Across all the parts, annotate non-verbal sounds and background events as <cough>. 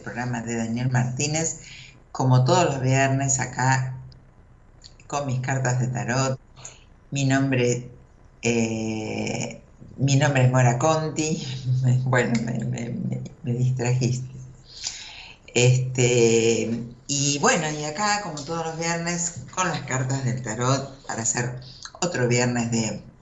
Programa de Daniel Martínez, como todos los viernes, acá con mis cartas de tarot. Mi nombre, eh, mi nombre es Mora Conti. <laughs> Bueno, me, me- me- me distrajiste. Este, y bueno, y acá, como todos los viernes, con las cartas del tarot para hacer otro viernes de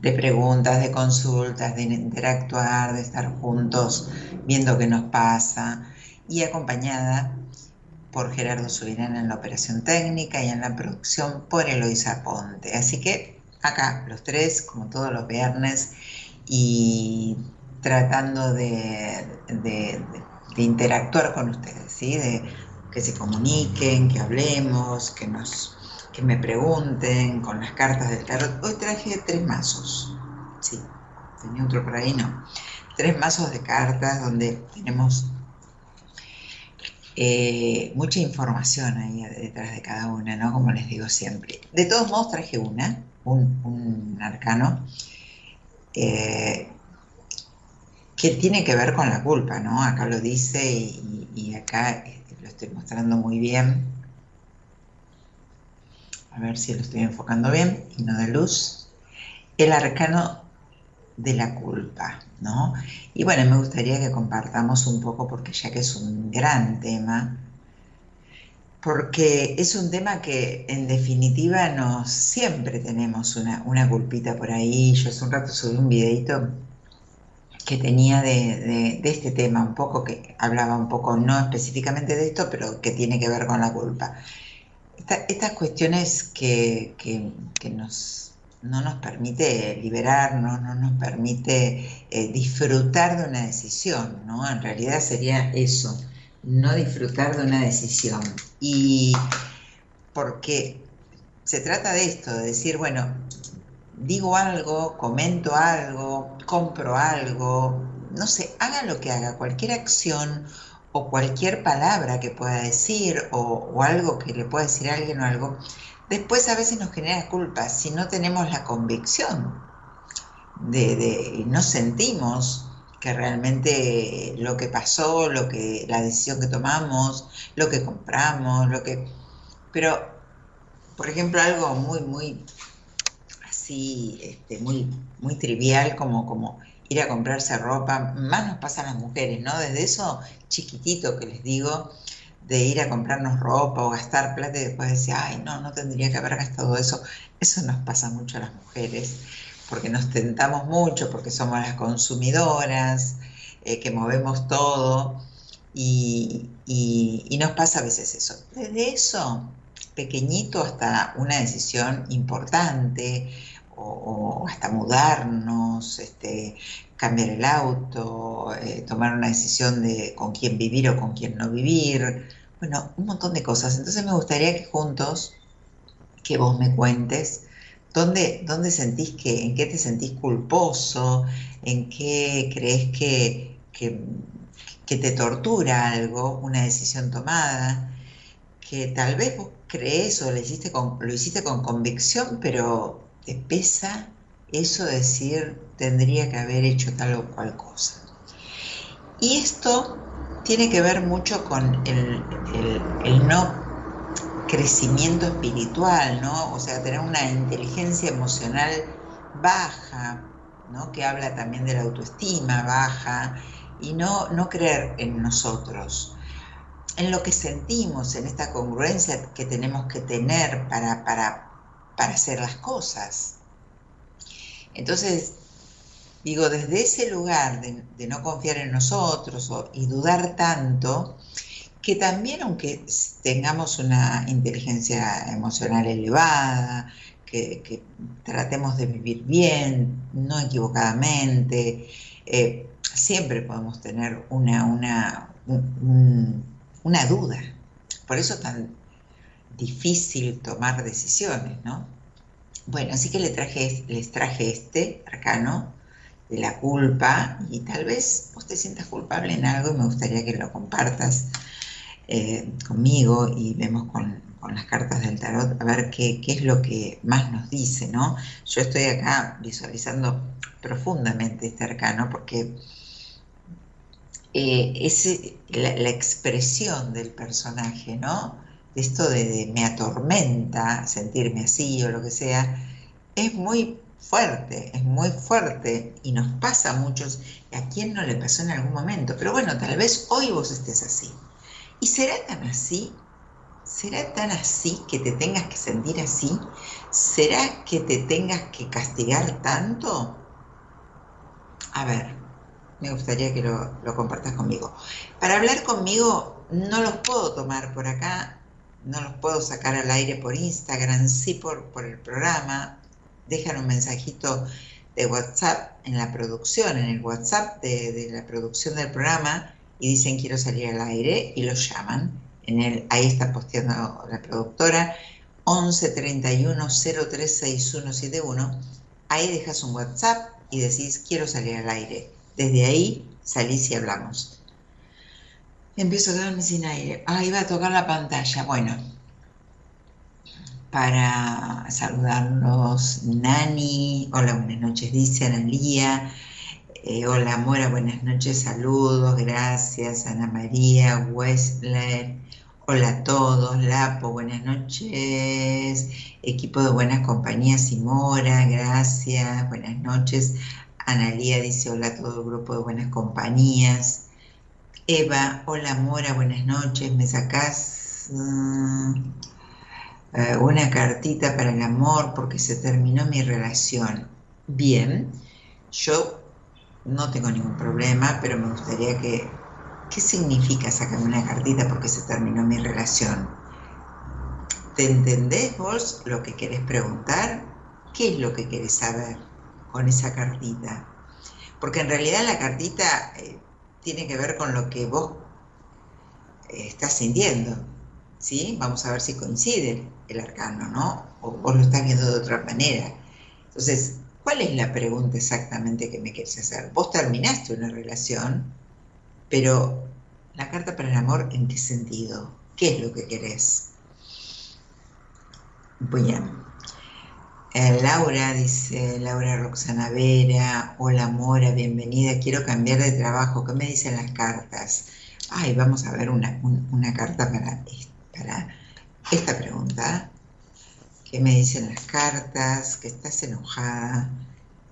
de preguntas, de consultas, de interactuar, de estar juntos, viendo qué nos pasa, y acompañada por Gerardo Subirán en la operación técnica y en la producción por Eloisa Ponte. Así que acá, los tres, como todos los viernes, y tratando de, de- interactuar con ustedes, ¿sí? de que se comuniquen, que hablemos, que, nos, que me pregunten con las cartas del tarot. Hoy traje tres mazos, sí, tenía otro por ahí, no. Tres mazos de cartas donde tenemos eh, mucha información ahí detrás de cada una, ¿no? Como les digo siempre. De todos modos traje una, un, arcano, eh, que tiene que ver con la culpa, ¿no? Acá lo dice y, acá este, lo estoy mostrando muy bien. A ver si lo estoy enfocando bien y no de luz. El arcano de la culpa, ¿no? Y bueno, me gustaría que compartamos un poco, porque ya que es un gran tema, porque es un tema que en definitiva nos siempre tenemos una, una culpita por ahí. Yo hace un rato subí un videito que tenía de, este tema, un poco que hablaba un poco, no específicamente de esto, pero que tiene que ver con la culpa. Estas cuestiones que, que nos no nos permite liberarnos, no nos permite eh, disfrutar de una decisión, ¿no? En realidad sería eso, no disfrutar de una decisión. Y porque se trata de esto, de decir, bueno, digo algo, comento algo, compro algo, no sé, haga lo que haga, cualquier acción o cualquier palabra que pueda decir o, o algo que le pueda decir a alguien o algo, después a veces nos genera culpa si no tenemos la convicción de, de no sentimos que realmente lo que pasó, lo que la decisión que tomamos, lo que compramos, lo que pero por ejemplo algo muy muy así este, muy muy trivial como como ir a comprarse ropa, más nos pasa a las mujeres, ¿no? Desde eso chiquitito que les digo, de ir a comprarnos ropa o gastar plata y después decir, ay, no, no tendría que haber gastado eso. Eso nos pasa mucho a las mujeres, porque nos tentamos mucho, porque somos las consumidoras, eh, que movemos todo, y, nos pasa a veces eso. Desde eso, pequeñito hasta una decisión importante, o, hasta mudarnos, este, cambiar el auto, eh, tomar una decisión de con quién vivir o con quién no vivir, bueno, un montón de cosas. Entonces me gustaría que juntos, que vos me cuentes, ¿dónde, dónde sentís que, en qué te sentís culposo, en qué crees que, que, te tortura algo, una decisión tomada, que tal vez vos crees o lo hiciste con, lo hiciste con convicción, pero pesa eso de decir tendría que haber hecho tal o cual cosa. Y esto tiene que ver mucho con el, no crecimiento espiritual, ¿no? O sea, tener una inteligencia emocional baja, ¿no? Que habla también de la autoestima baja y no, no creer en nosotros, en lo que sentimos, en esta congruencia que tenemos que tener para, para, para hacer las cosas. Entonces, Digo, desde ese lugar de, no confiar en nosotros y dudar tanto, que también aunque tengamos una inteligencia emocional elevada, que, tratemos de vivir bien, no equivocadamente, eh, siempre podemos tener una, una, una duda. Por eso es tan difícil tomar decisiones, ¿no? Bueno, así que les traje, este arcano de la culpa y tal vez vos te sientas culpable en algo y me gustaría que lo compartas eh, conmigo y vemos con, las cartas del tarot a ver qué, es lo que más nos dice, ¿no? Yo estoy acá visualizando profundamente este arcano porque eh, es la, expresión del personaje, ¿no? Esto de, me atormenta sentirme así o lo que sea, es muy fuerte, es muy fuerte y nos pasa a muchos, a quien no le pasó en algún momento, pero bueno, tal vez hoy vos estés así. ¿Y será tan así? ¿Será tan así que te tengas que sentir así? ¿Será que te tengas que castigar tanto? A ver, me gustaría que lo, lo compartas conmigo. Para hablar conmigo no los puedo tomar por acá, no los puedo sacar al aire por Instagram, sí por, por el programa, dejan un mensajito de WhatsApp en la producción, en el WhatsApp de, la producción del programa, y dicen quiero salir al aire y los llaman. En el, ahí está posteando la productora 11 31 036171. Ahí dejas un WhatsApp y decís quiero salir al aire. Desde ahí salís y hablamos. Empiezo a quedarme sin aire. Ah, iba a tocar la pantalla. Bueno, para saludarlos, Nani. Hola, buenas noches, dice Analía. Eh, hola, Mora, buenas noches, saludos, gracias. Ana María, Westler. Hola a todos, Lapo, buenas noches. Equipo de Buenas Compañías y Mora, gracias, buenas noches. Analía dice hola a todo el grupo de Buenas Compañías. Eva, hola Mora, buenas noches. ¿Me sacás eh, una cartita para el amor porque se terminó mi relación? Bien, yo no tengo ningún problema, pero me gustaría que... ¿Qué significa sacarme una cartita porque se terminó mi relación? ¿Te entendés vos lo que querés preguntar? ¿Qué es lo que querés saber con esa cartita? Porque en realidad la cartita eh, tiene que ver con lo que vos eh, estás sintiendo. ¿sí? Vamos a ver si coincide el arcano, ¿no? O vos lo estás viendo de otra manera. Entonces, ¿cuál es la pregunta exactamente que me quieres hacer? Vos terminaste una relación, pero la carta para el amor, ¿en qué sentido? ¿Qué es lo que querés? Bien. Eh, Laura, dice Laura Roxana Vera, hola Mora, bienvenida, quiero cambiar de trabajo, ¿qué me dicen las cartas? Ay, vamos a ver una, carta para, para esta pregunta. ¿Qué me dicen las cartas? Que estás enojada,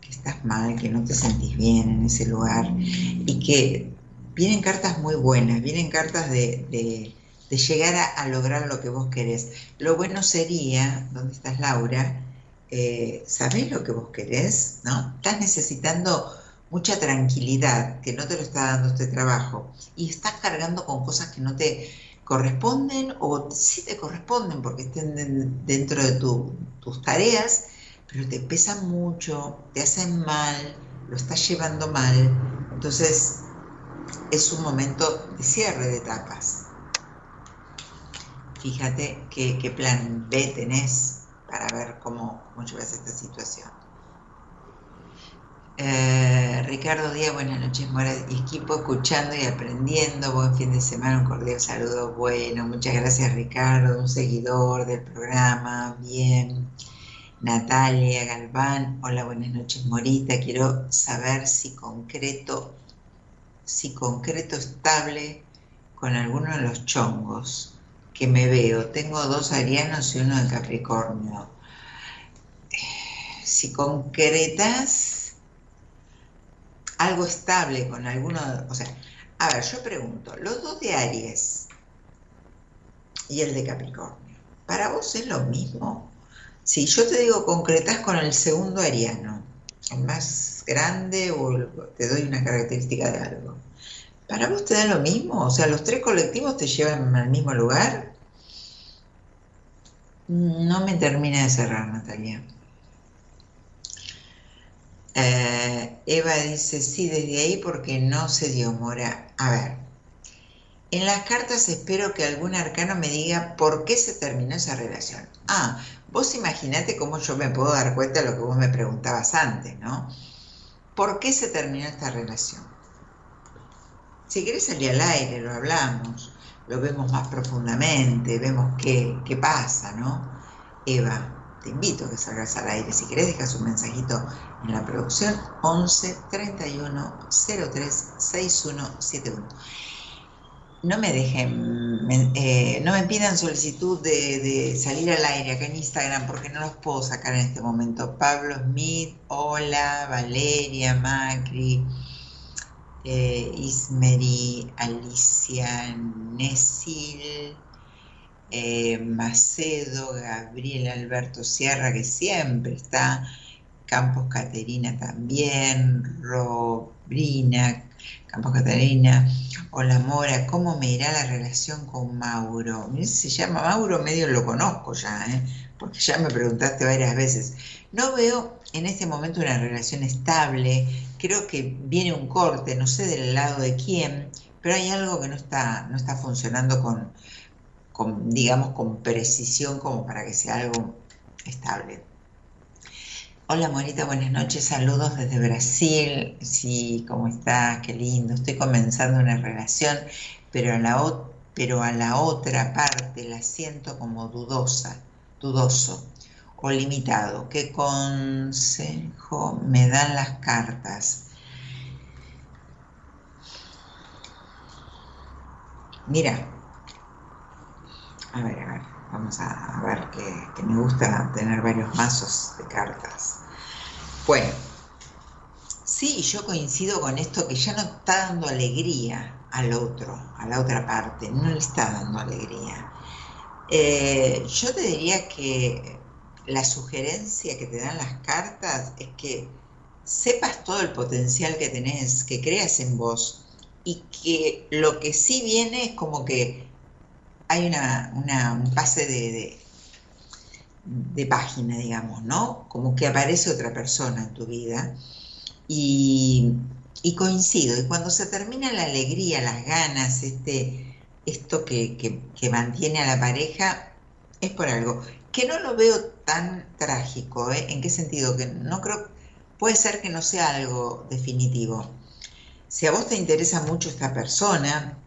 que estás mal, que no te sentís bien en ese lugar y que vienen cartas muy buenas, vienen cartas de, llegar a, lograr lo que vos querés. Lo bueno sería, ¿dónde estás Laura? Eh, sabés lo que vos querés, ¿no? Estás necesitando mucha tranquilidad, que no te lo está dando este trabajo, y estás cargando con cosas que no te corresponden o sí te corresponden porque estén dentro de tus tareas, pero te pesan mucho, te hacen mal, lo estás llevando mal, entonces es un momento de cierre de etapas. Fíjate qué plan B tenés para ver cómo, cómo llevas esta situación. Eh, Ricardo Díaz, buenas noches, Mora equipo, escuchando y aprendiendo. Buen fin de semana, un cordial saludo. Bueno, muchas gracias, Ricardo, un seguidor del programa. Bien. Natalia Galván, hola, buenas noches, Morita. Quiero saber si concreto, si concreto estable con alguno de los chongos que me veo. Tengo dos arianos y uno de Capricornio. Si concretas algo estable con alguno, o sea, a ver, yo pregunto, los dos de Aries y el de Capricornio, ¿para vos es lo mismo? Si yo te digo concretas con el segundo ariano, el más grande o te doy una característica de algo, ¿Para vos te da lo mismo? O sea, ¿los tres colectivos te llevan al mismo lugar? No me termina de cerrar, Natalia. Eh, Eva dice, sí, desde ahí porque no se dio mora. A ver, en las cartas espero que algún arcano me diga por qué se terminó esa relación. Ah, vos imaginate cómo yo me puedo dar cuenta de lo que vos me preguntabas antes, ¿no? ¿Por qué se terminó esta relación? Si querés salir al aire, lo hablamos, lo vemos más profundamente, vemos qué, qué pasa, ¿no? Eva, te invito a que salgas al aire. Si querés, dejas un mensajito en la producción 11 31 03 6171. No me dejen, eh, no me pidan solicitud de, de, salir al aire acá en Instagram porque no los puedo sacar en este momento. Pablo Smith, hola, Valeria, Macri, eh, Ismeri, Alicia, Nesil, eh, Macedo, Gabriel Alberto Sierra, que siempre está, Campos Caterina también, Robrina, Campos Caterina, hola Mora, ¿cómo me irá la relación con Mauro? Se llama Mauro, medio lo conozco ya, ¿eh? Porque ya me preguntaste varias veces. No veo en este momento una relación estable, creo que viene un corte, no sé del lado de quién, pero hay algo que no está, no está funcionando con, digamos, con precisión como para que sea algo estable. Hola Morita, buenas noches, saludos desde Brasil. Sí, ¿cómo estás? Qué lindo. Estoy comenzando una relación, pero a la, pero a la otra parte la siento como dudosa, dudoso o limitado. ¿Qué consejo me dan las cartas? Mira, a ver, a ver, vamos a, ver que, me gusta tener varios mazos de cartas. Bueno, sí, yo coincido con esto que ya no está dando alegría al otro, a la otra parte, no le está dando alegría. Eh, yo te diría que la sugerencia que te dan las cartas es que sepas todo el potencial que tenés, que creas en vos y que lo que sí viene es como que hay una, un pase de, de, página, digamos, ¿no? Como que aparece otra persona en tu vida y, coincido. Y cuando se termina la alegría, las ganas, este, esto que, mantiene a la pareja, es por algo. Que no lo veo tan trágico, ¿eh? ¿En qué sentido? Que no creo, puede ser que no sea algo definitivo. Si a vos te interesa mucho esta persona,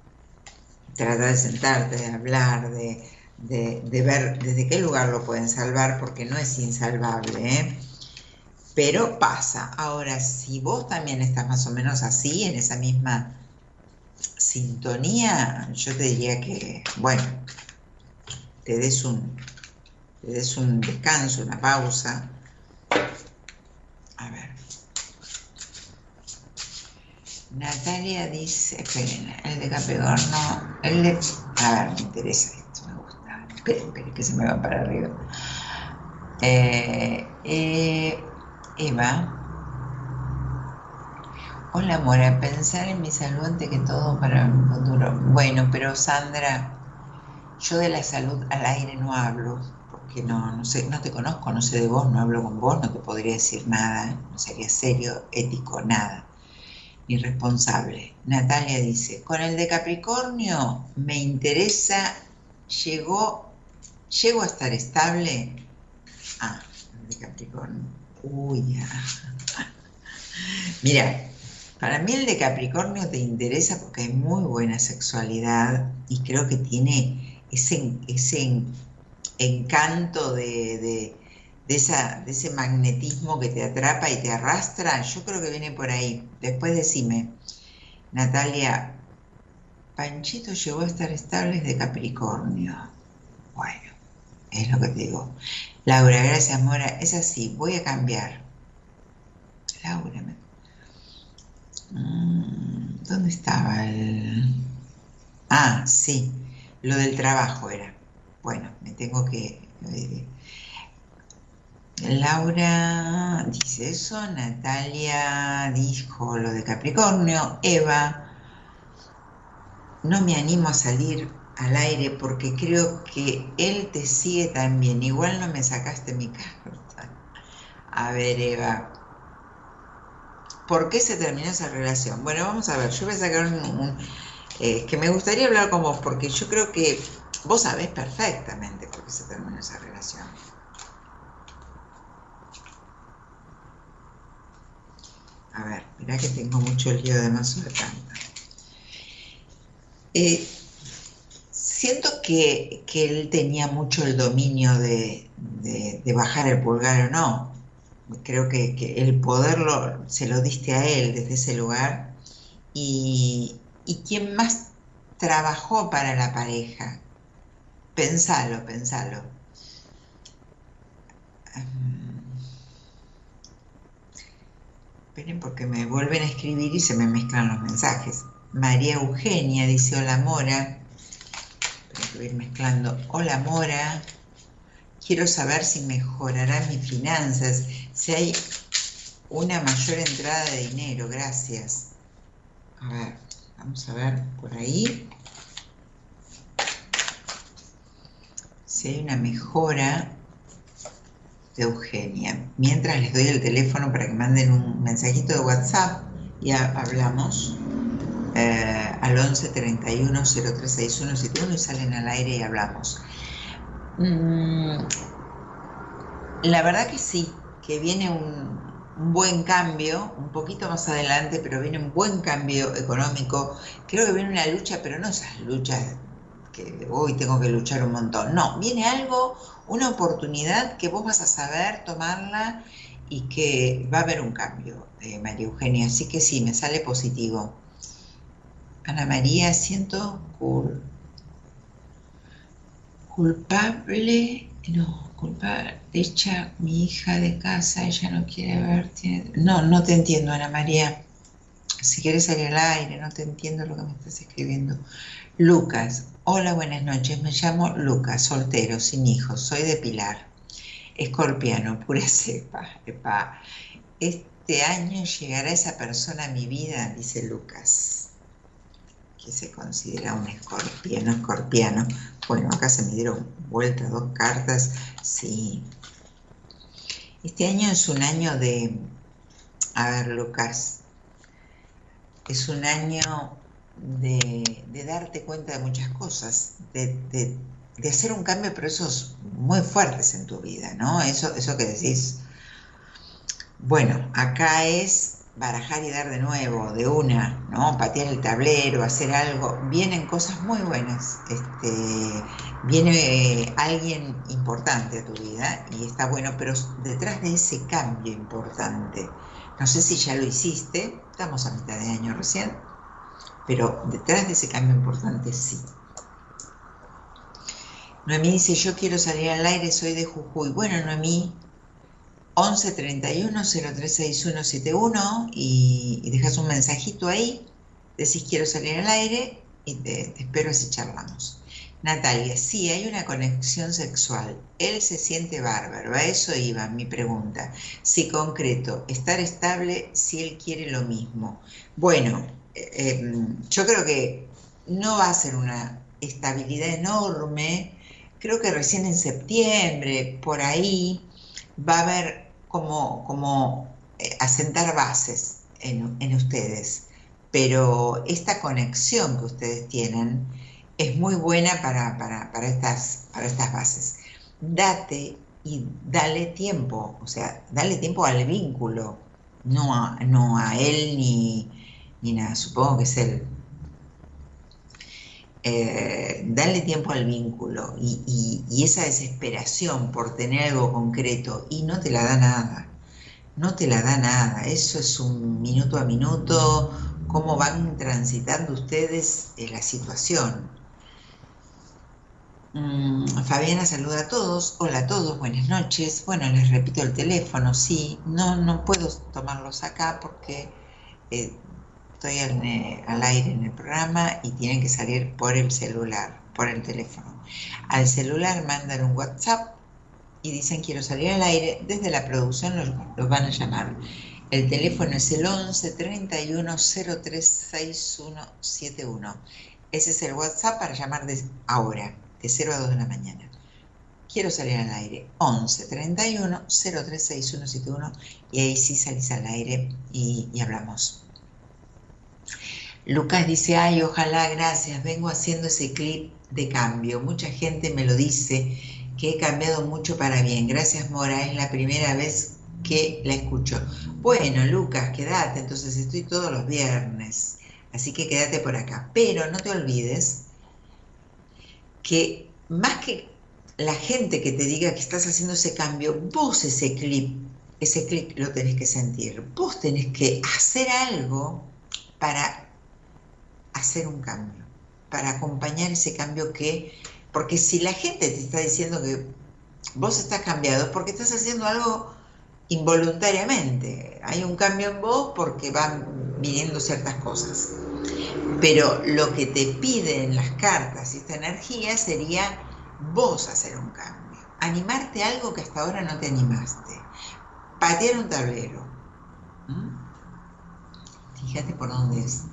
trata de sentarte, de hablar, de, ver desde qué lugar lo pueden salvar, porque no es insalvable, ¿eh? pero pasa. Ahora, si vos también estás más o menos así, en esa misma sintonía, yo te diría que, bueno, te des un, te des un descanso, una pausa. A ver. Natalia dice, esperen, el de Capricornio, el de, a ver, me interesa esto, me gusta. Esperen, esperen, que se me va para arriba. Eh, eh, Eva. Hola, Mora, pensar en mi salud antes que todo para mi futuro. Bueno, pero Sandra, yo de la salud al aire no hablo, porque no, no sé, no te conozco, no sé de vos, no hablo con vos, no te podría decir nada, no sería serio, ético, nada irresponsable. Natalia dice, con el de Capricornio me interesa, llegó, llego a estar estable. Ah, el de Capricornio. Uy, ya. <laughs> Mira, para mí el de Capricornio te interesa porque hay muy buena sexualidad y creo que tiene ese, ese encanto de de, esa, de ese magnetismo que te atrapa y te arrastra, yo creo que viene por ahí. Después decime, Natalia, Panchito llegó a estar estable de Capricornio. Bueno, es lo que te digo. Laura, gracias, Mora. Es así, voy a cambiar. Laura, mm, ¿dónde estaba el...? Ah, sí, lo del trabajo era. Bueno, me tengo que... Eh, Laura dice eso, Natalia dijo lo de Capricornio, Eva, no me animo a salir al aire porque creo que él te sigue también, igual no me sacaste mi carta. A ver, Eva, ¿por qué se terminó esa relación? Bueno, vamos a ver, yo voy a sacar un... Eh, que me gustaría hablar con vos porque yo creo que vos sabés perfectamente por qué se terminó esa relación. A ver, mirá que tengo mucho lío de mazo de carta. Eh, siento que, él tenía mucho el dominio de, bajar el pulgar o no. Creo que, el poderlo se lo diste a él desde ese lugar. Y, quién más trabajó para la pareja. Pensalo, pensalo. porque me vuelven a escribir y se me mezclan los mensajes. María Eugenia dice hola Mora. Tengo que ir mezclando. Hola Mora. Quiero saber si mejorarán mis finanzas, si hay una mayor entrada de dinero. Gracias. A ver, vamos a ver por ahí. Si hay una mejora Eugenia. Mientras les doy el teléfono para que manden un mensajito de WhatsApp y hablamos. eh, al 11 31 0361 71 y salen al aire y hablamos. Mm, la verdad que sí, que viene un, buen cambio, un poquito más adelante, pero viene un buen cambio económico. Creo que viene una lucha, pero no esas luchas que hoy tengo que luchar un montón. No, viene algo, una oportunidad que vos vas a saber tomarla y que va a haber un cambio, eh, María Eugenia. Así que sí, me sale positivo. Ana María, siento culpable, no, culpable, echa mi hija de casa, ella no quiere ver, no, no te entiendo, Ana María. Si quieres salir al aire, no te entiendo lo que me estás escribiendo. Lucas, hola, buenas noches, me llamo Lucas, soltero, sin hijos, soy de Pilar. Escorpiano, pura cepa, epa. Este año llegará esa persona a mi vida, dice Lucas, se considera un escorpiano, escorpiano. Bueno, acá se me dieron vuelta dos cartas, sí. Este año es un año de, a ver, Lucas, es un año de, darte cuenta de muchas cosas, de, hacer un cambio, pero esos muy fuertes en tu vida, ¿no? Eso, eso que decís. Bueno, acá es barajar y dar de nuevo, de una, ¿no? Patear el tablero, hacer algo. Vienen cosas muy buenas. Este, viene alguien importante a tu vida y está bueno, pero detrás de ese cambio importante, no sé si ya lo hiciste, estamos a mitad de año recién, pero detrás de ese cambio importante sí. Noemí dice, yo quiero salir al aire, soy de Jujuy. Bueno, Noemí, 11 31 036171 y, y dejas un mensajito ahí, decís quiero salir al aire y te, espero así charlamos. Natalia, sí, hay una conexión sexual. Él se siente bárbaro. A eso iba mi pregunta. Sí, concreto, estar estable si él quiere lo mismo. Bueno, Em, yo creo que no va a ser una estabilidad enorme. Creo que recién en septiembre, por ahí, va a haber como, como eh, asentar bases en, ustedes. Pero esta conexión que ustedes tienen es muy buena para, para, estas, para estas bases. Date y dale tiempo, o sea, dale tiempo al vínculo, no no a él ni, ni nada, supongo que es él. Eh, darle tiempo al vínculo y, esa desesperación por tener algo concreto y no te la da nada, no te la da nada, eso es un minuto a minuto, cómo van transitando ustedes la situación. Mm, Fabiana saluda a todos, hola a todos, buenas noches. Bueno, les repito el teléfono, sí, no, no puedo tomarlos acá porque eh, estoy eh, al aire en el programa y tienen que salir por el celular, por el teléfono. Al celular mandan un WhatsApp y dicen quiero salir al aire, desde la producción los, van a llamar. El teléfono es el 11 31 03 6171. Ese es el WhatsApp para llamar de ahora, de 0 a 2 de la mañana. Quiero salir al aire. 11 31 03 6171 y ahí sí salís al aire y hablamos. Lucas dice, ay, ojalá, gracias, vengo haciendo ese clip de cambio. Mucha gente me lo dice, que he cambiado mucho para bien. Gracias, Mora, es la primera vez que la escucho. Bueno, Lucas, quédate, entonces estoy todos los viernes, así que quédate por acá. Pero no te olvides que más que la gente que te diga que estás haciendo ese cambio, vos ese clip, ese clip lo tenés que sentir. Vos tenés que hacer algo para hacer un cambio, para acompañar ese cambio que, porque si la gente te está diciendo que vos estás cambiado, es porque estás haciendo algo involuntariamente. Hay un cambio en vos porque van viniendo ciertas cosas. Pero lo que te piden las cartas y esta energía sería vos hacer un cambio. Animarte a algo que hasta ahora no te animaste. Patear un tablero. ¿Mm? Fíjate por dónde es.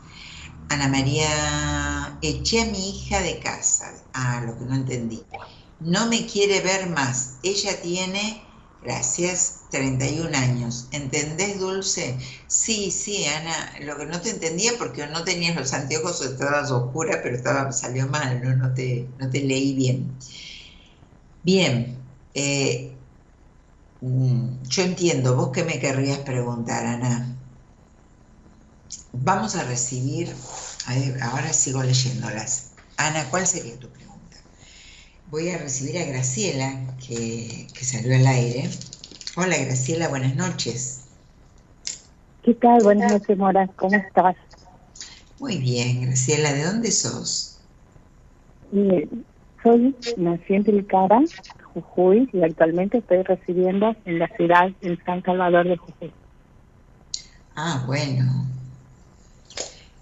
Ana María, eché a mi hija de casa. Ah, lo que no entendí. No me quiere ver más. Ella tiene Gracias, 31 años. ¿Entendés, Dulce? Sí, sí, Ana, lo que no te entendía porque no tenías los anteojos o estabas oscura, pero estaba, salió mal, ¿no? No, te, no te leí bien. Bien, eh, mm, yo entiendo, vos qué me querrías preguntar, Ana. Vamos a recibir, ahora sigo leyéndolas. Ana, ¿cuál sería tu pregunta? Voy a recibir a Graciela, que, salió al aire. Hola Graciela, buenas noches. ¿Qué tal? Buenas noches, Mora. ¿Cómo estás? Muy bien, Graciela. ¿De dónde sos? soy nací en Tilcara, Jujuy, y actualmente estoy residiendo en la ciudad en San Salvador de Jujuy. Ah, bueno.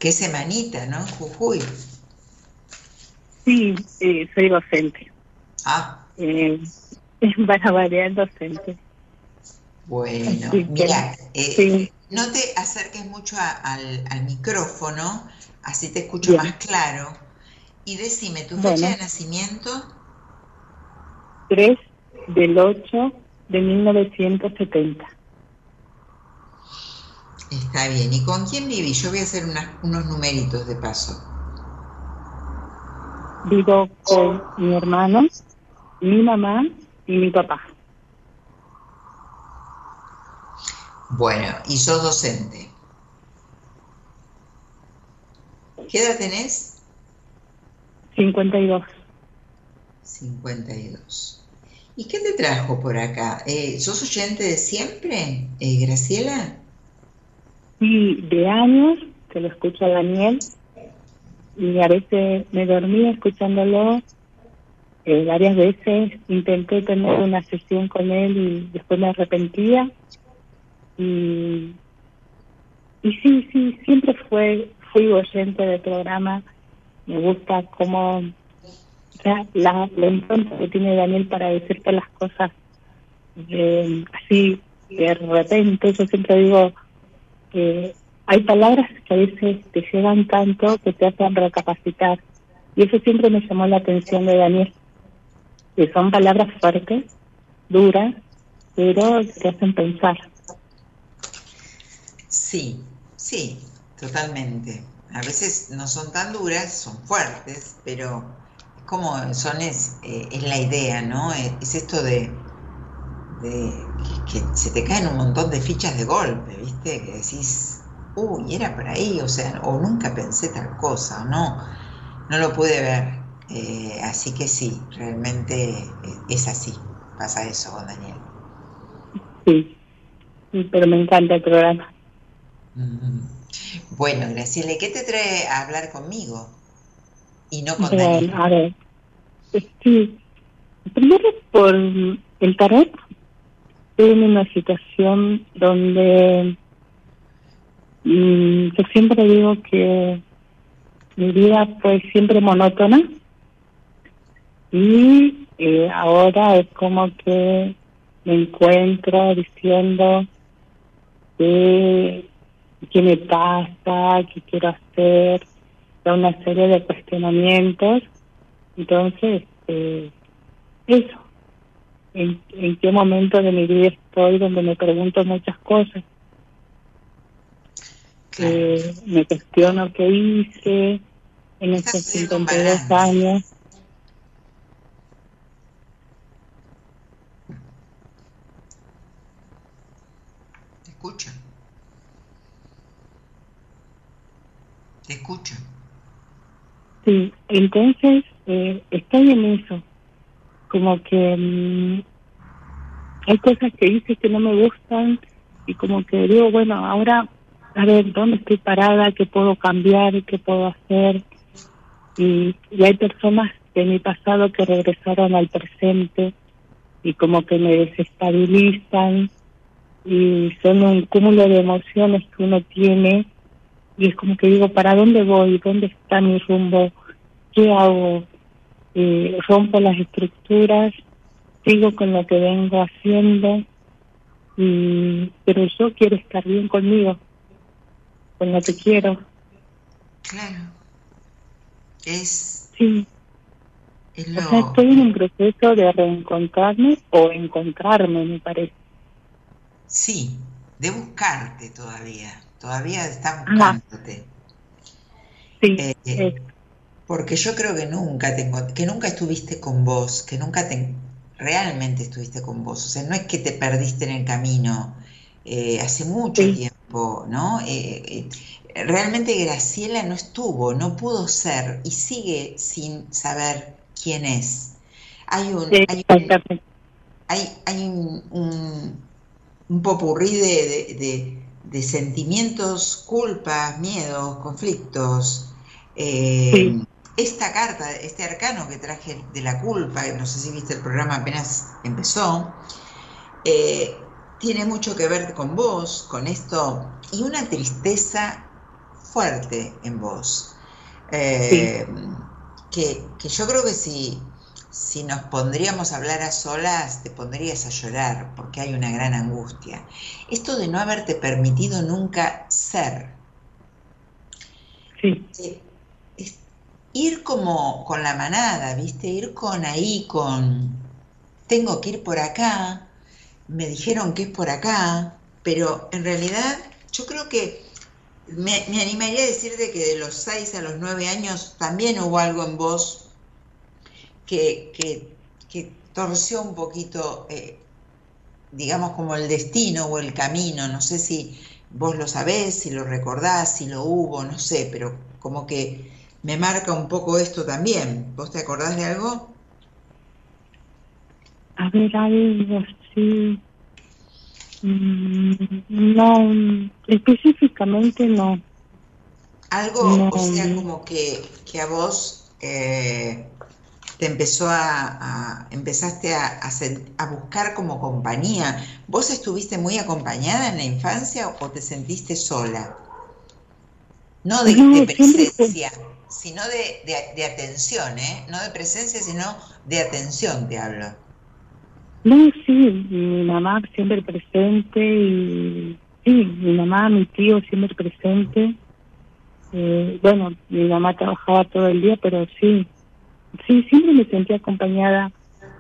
Qué semanita, ¿no? Jujuy. Sí, eh, soy docente. Ah. Eh, <laughs> para variar docente. Bueno, mira, eh, no te acerques mucho al, micrófono, así te escucho más claro. Y decime, ¿tu fecha de nacimiento? 3 del 8 de 1970. Está bien. ¿Y con quién viví? Yo voy a hacer unos numeritos de paso. Vivo con mi hermano, mi mamá y mi papá. Bueno, y sos docente. ¿Qué edad tenés? 52. 52. ¿Y qué te trajo por acá? Eh, ¿Sos oyente de siempre, eh, Graciela? De años, que lo escucha Daniel, y a veces me dormía escuchándolo eh, varias veces intenté tener una sesión con él y después me arrepentía. Y, y sí, sí, siempre fue, fui oyente del programa. Me gusta cómo la, la, que tiene Daniel para decirte las cosas así de repente. Yo siempre digo que hay palabras que a veces te llegan tanto que te hacen recapacitar. Y eso siempre me llamó la atención de Daniel que son palabras fuertes, duras, pero te hacen pensar. Sí, sí, totalmente. A veces no son tan duras, son fuertes, pero como son es, eh, es la idea, ¿no? Eh, es, esto de, de que, se te caen un montón de fichas de golpe, ¿viste? Que decís, uy, era por ahí, o sea, o nunca pensé tal cosa, no, no lo pude ver. Eh, así que sí, realmente eh, es así, pasa eso con Daniel. Sí, pero me encanta el programa. Bueno, Graciela, ¿qué te trae a hablar conmigo? Y no con Daniel. A ver, sí, primero por el tarot, estoy en una situación donde mm, yo siempre digo que mi vida fue siempre monótona y eh, ahora es como que me encuentro diciendo que, qué me pasa, qué quiero hacer, una serie de cuestionamientos. Entonces, eh, eso, ¿En, ¿en qué momento de mi vida estoy donde me pregunto muchas cosas? Eh, me cuestiono qué hice en estos 52 años. escucha. Te escucha. Sí, entonces eh, estoy en eso. Como que mm, hay cosas que hice que no me gustan y como que digo, bueno, ahora a ver dónde estoy parada, qué puedo cambiar, qué puedo hacer. Y, y hay personas de mi pasado que regresaron al presente y como que me desestabilizan y son un cúmulo de emociones que uno tiene y es como que digo, ¿para dónde voy? ¿Dónde está mi rumbo? ¿Qué hago? Eh, rompo las estructuras, sigo con lo que vengo haciendo, y, pero yo quiero estar bien conmigo, con lo que quiero. Claro. Es... Sí. O sea, estoy en un proceso de reencontrarme o encontrarme, me parece. Sí, de buscarte todavía. Todavía está buscándote. Sí. Eh, porque yo creo que nunca tengo, que nunca estuviste con vos, que nunca te, realmente estuviste con vos. O sea, no es que te perdiste en el camino eh, hace mucho tiempo, ¿no? Eh, realmente Graciela no estuvo, no pudo ser y sigue sin saber quién es. Hay un, hay, un, un, popurrí de, sentimientos, culpas, miedos, conflictos. Eh, esta carta, este arcano que traje de la culpa, no sé si viste el programa apenas empezó, eh, tiene mucho que ver con vos, con esto, y una tristeza fuerte en vos. Eh, que, yo creo que si, si nos pondríamos a hablar a solas, te pondrías a llorar, porque hay una gran angustia. Esto de no haberte permitido nunca ser. Sí. Ir como con la manada, ¿viste? Ir con ahí, con, tengo que ir por acá, me dijeron que es por acá, pero en realidad yo creo que me, animaría a decirte que de los 6 a los 9 años también hubo algo en vos que, que, torció un poquito, eh, digamos, como el destino o el camino. No sé si vos lo sabés, si lo recordás, si lo hubo, no sé, pero como que me marca un poco esto también. ¿Vos te acordás de algo? A ver, algo, sí. Mm, no, específicamente no. Algo, o sea, como que, que a vos eh, te empezó a, empezaste a, a, buscar como compañía. ¿Vos estuviste muy acompañada en la infancia o te sentiste sola? No de, presencia, sino de, de, de atención, ¿eh? No de presencia, sino de atención te hablo. No, sí, mi mamá siempre presente y sí, mi mamá, mi tío siempre presente. Eh, bueno, mi mamá trabajaba todo el día, pero sí, sí, siempre me sentía acompañada.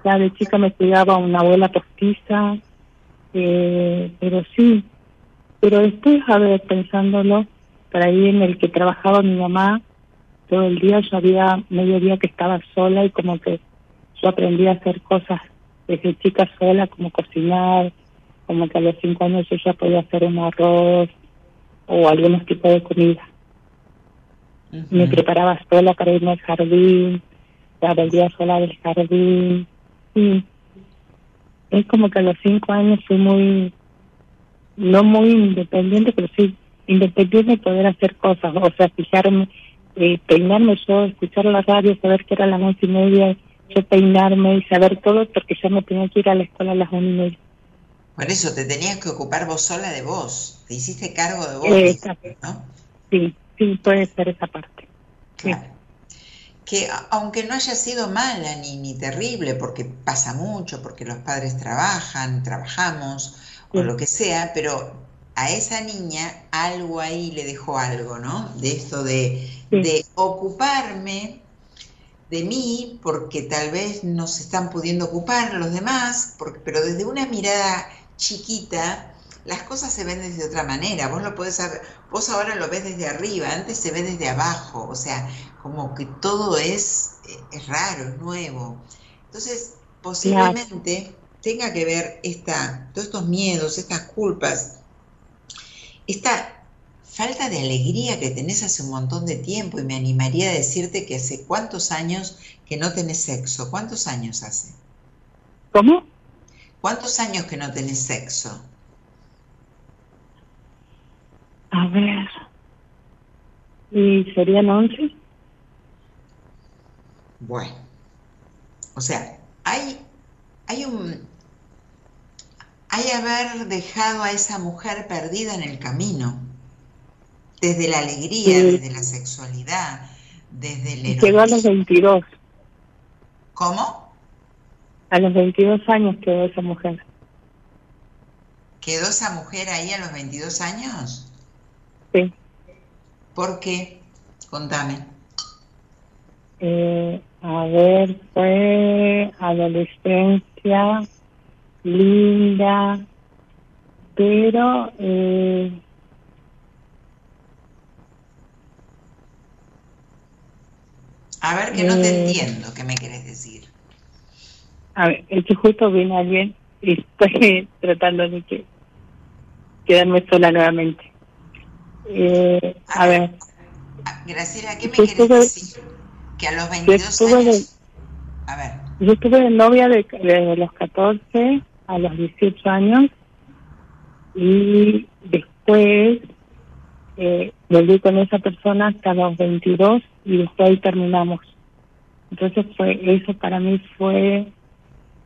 Ya de chica me cuidaba una abuela postiza, eh, pero sí. Pero después, a ver, pensándolo, por ahí en el que trabajaba mi mamá, todo el día yo había medio día que estaba sola y como que yo aprendí a hacer cosas desde chica sola, como cocinar, como que a los cinco años yo ya podía hacer un arroz o algunos tipos de comida. Me preparaba sola para irme al jardín, ya volvía sola del jardín. Y es como que a los cinco años fui muy, no muy independiente, pero sí independiente de poder hacer cosas, o sea, fijarme, eh, peinarme yo, escuchar la radio, saber que era las once y media yo peinarme y saber todo porque yo me tenía que ir a la escuela a las una y media. Por eso te tenías que ocupar vos sola de vos, te hiciste cargo de vos, ¿no? Sí, sí, puede ser esa parte. Claro. Que aunque no haya sido mala ni, ni terrible, porque pasa mucho, porque los padres trabajan, trabajamos, o lo que sea, pero a esa niña algo ahí le dejó algo, ¿no? De esto de, de ocuparme de mí porque tal vez no se están pudiendo ocupar los demás, pero desde una mirada chiquita las cosas se ven desde otra manera. Vos lo podés saber, vos ahora lo ves desde arriba, antes se ve desde abajo, o sea, como que todo es, eh, es raro, es nuevo. Entonces, posiblemente tenga que ver esta, todos estos miedos, estas culpas, esta falta de alegría que tenés hace un montón de tiempo y me animaría a decirte que hace cuántos años que no tenés sexo. ¿Cuántos años hace? ¿Cómo? ¿Cuántos años que no tenés sexo? A ver. ¿Y serían 11? Bueno. O sea, hay, hay un... Hay haber dejado a esa mujer perdida en el camino desde la alegría, desde la sexualidad, desde el. Quedó a los 22. ¿Cómo? A los 22 años quedó esa mujer. ¿Quedó esa mujer ahí a los 22 años? Sí. ¿Por qué? Contame. Eh, A ver, fue adolescencia, linda, pero eh, A ver, que no te eh, entiendo, ¿qué me quieres decir? A ver, es que justo viene alguien y <laughs> estoy tratando de que quedarme sola nuevamente. Eh, a, ver. Graciela, ¿qué me quieres decir? Que a los 22 años... a ver. Yo estuve de novia desde de los 14 a los 18 años y después eh, volví con esa persona hasta los 22 y después ahí terminamos. Entonces fue eso para mí fue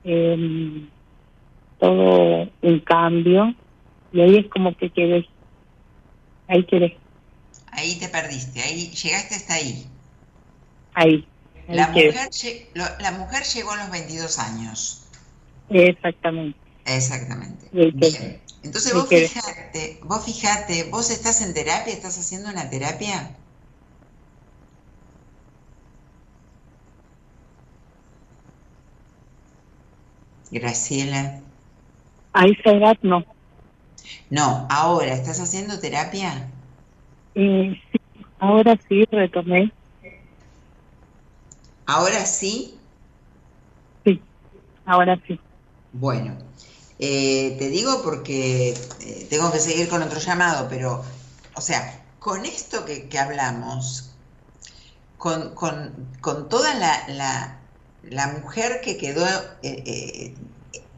eh, todo un cambio y ahí es como que quedé, ahí quedé. Ahí te perdiste, ahí llegaste hasta ahí. Ahí. la, mujer, la mujer llegó a los 22 años. Exactamente. Exactamente. Bien. Entonces vos fijate, vos fijate, vos estás en terapia, estás haciendo una terapia. Graciela. A esa edad no. No, ahora, ¿estás haciendo terapia? Eh, sí, ahora sí, retomé. ¿Ahora sí? Sí, ahora sí. Bueno, eh, te digo porque eh, tengo que seguir con otro llamado, pero, o sea, con esto que, hablamos, con, toda la, la, mujer que quedó eh,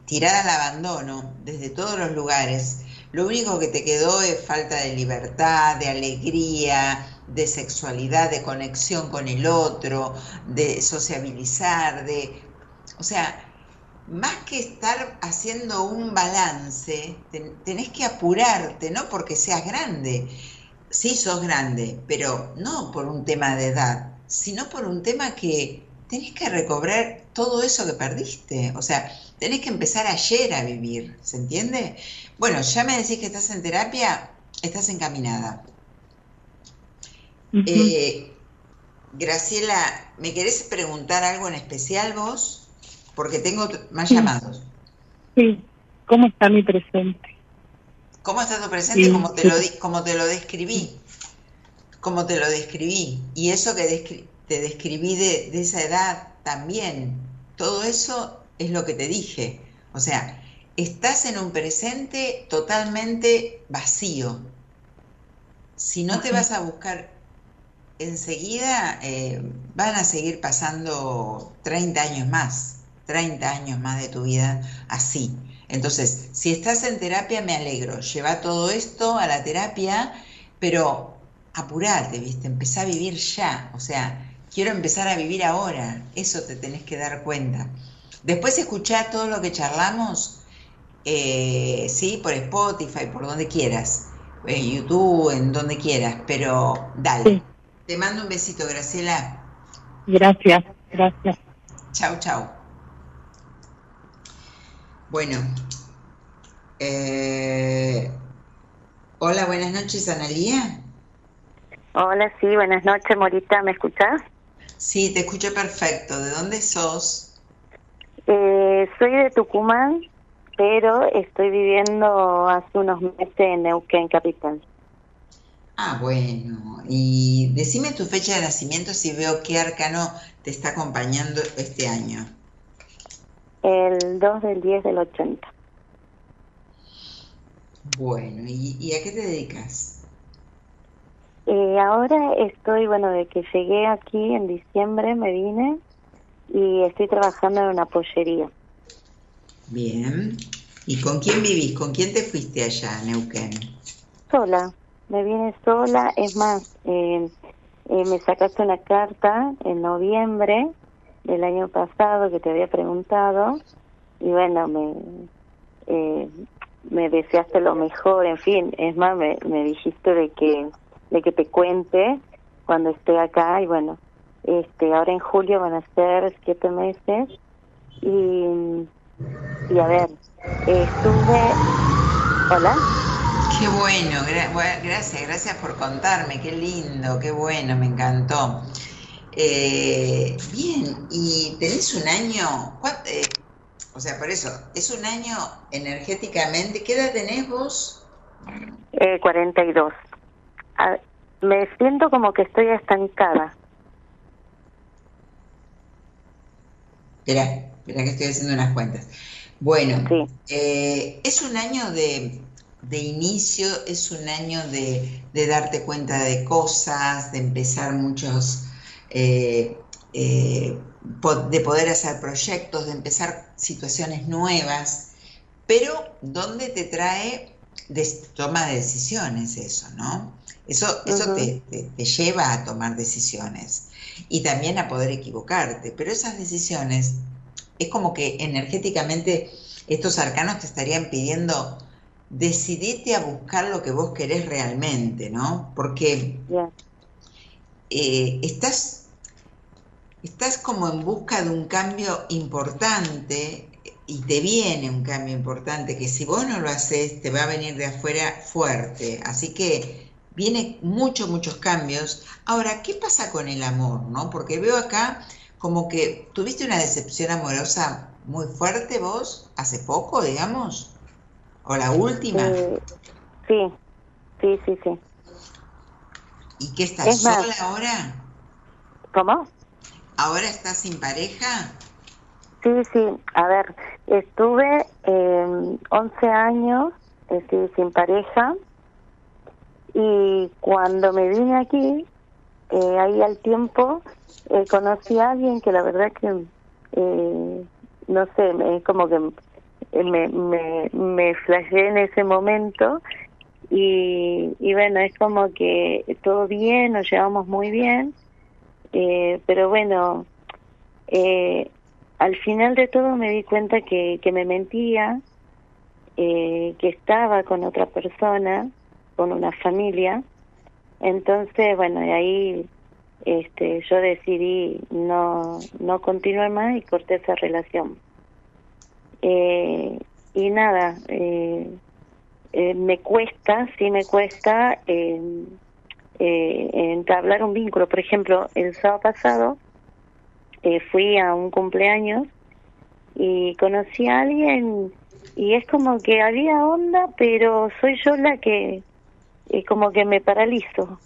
tirada al abandono desde todos los lugares, lo único que te quedó es falta de libertad, de alegría, de sexualidad, de conexión con el otro, de sociabilizar, de... O sea, más que estar haciendo un balance, tenés que apurarte, no porque seas grande. Sí, sos grande, pero no por un tema de edad, sino por un tema que tenés que recobrar todo eso que perdiste. O sea, tenés que empezar ayer a vivir, ¿se entiende? Bueno, ya me decís que estás en terapia, estás encaminada. Eh, Graciela, ¿me querés preguntar algo en especial vos? Porque tengo más llamados. Sí, ¿cómo está mi presente? ¿Cómo está tu presente? como, te lo como te lo describí. Como te lo describí. Y eso que te describí de, de esa edad también. Todo eso es lo que te dije. O sea, estás en un presente totalmente vacío. Si no te vas a buscar enseguida, eh, van a seguir pasando 30 años más. 30 años más de tu vida así. Entonces, si estás en terapia, me alegro. Lleva todo esto a la terapia, pero apurate, ¿viste? Empezá a vivir ya. O sea, quiero empezar a vivir ahora. Eso te tenés que dar cuenta. Después escuchá todo lo que charlamos, eh, sí, por Spotify, por donde quieras, en YouTube, en donde quieras, pero dale. Te mando un besito, Graciela. Gracias, gracias. Chau, chau. Bueno, eh, hola, buenas noches, Analía. Hola, sí, buenas noches, Morita, ¿me escuchás? Sí, te escucho perfecto. ¿De dónde sos? Eh, soy de Tucumán, pero estoy viviendo hace unos meses en Neuquén Capital. Ah, bueno. Y decime tu fecha de nacimiento si veo qué arcano te está acompañando este año. El 2 del 10 del 80. Bueno, ¿y, a qué te dedicas? Eh, ahora estoy, bueno, de que llegué aquí en diciembre me vine y estoy trabajando en una pollería. Bien. ¿Y con quién vivís? ¿Con quién te fuiste allá, Neuquén? Sola. Me vine sola. Es más, eh, eh, me sacaste una carta en noviembre del año pasado que te había preguntado y bueno, me, eh, me deseaste lo mejor, en fin, es más, me, me dijiste de que, de que te cuente cuando esté acá y bueno, este ahora en julio van a ser siete meses y, y a ver, estuve... Hola. Qué bueno, gracias, gracias por contarme, qué lindo, qué bueno, me encantó. Eh, bien, y tenés un año, eh, o sea, por eso, es un año energéticamente, ¿qué edad tenés vos? Eh, 42. Ah, me siento como que estoy estancada. Espera, espera que estoy haciendo unas cuentas. Bueno, eh, es un año de, inicio, es un año de, darte cuenta de cosas, de empezar muchos, eh, eh, de poder hacer proyectos, de empezar situaciones nuevas, pero ¿dónde te trae toma de decisiones eso, ¿no? Eso, eso te, te, lleva a tomar decisiones y también a poder equivocarte, pero esas decisiones es como que energéticamente estos arcanos te estarían pidiendo decidite a buscar lo que vos querés realmente, ¿no? Porque eh, estás, estás como en busca de un cambio importante y te viene un cambio importante que si vos no lo haces te va a venir de afuera fuerte. Así que viene muchos, muchos cambios. Ahora, ¿qué pasa con el amor, no? Porque veo acá como que tuviste una decepción amorosa muy fuerte vos hace poco, digamos, o la última. Sí, sí, sí, sí. ¿Y qué estás sola ahora? ¿Cómo? ¿Ahora estás sin pareja? Sí, sí. A ver, estuve eh, 11 años sin pareja y cuando me vine aquí, eh, ahí al tiempo, eh, conocí a alguien que la verdad que, eh, no sé, me, como que me, me, me en ese momento y, y bueno, es como que todo bien, nos llevamos muy bien, eh, pero bueno, eh, al final de todo me di cuenta que, que me mentía, eh, que estaba con otra persona, con una familia, entonces bueno, y ahí este, yo decidí no, no continuar más y corté esa relación. Eh, y nada, eh, eh, me cuesta, sí me cuesta eh, entablar un vínculo. Por ejemplo, el sábado pasado fui a un cumpleaños y conocí a alguien y es como que había onda, pero soy yo la que como que me paralizo.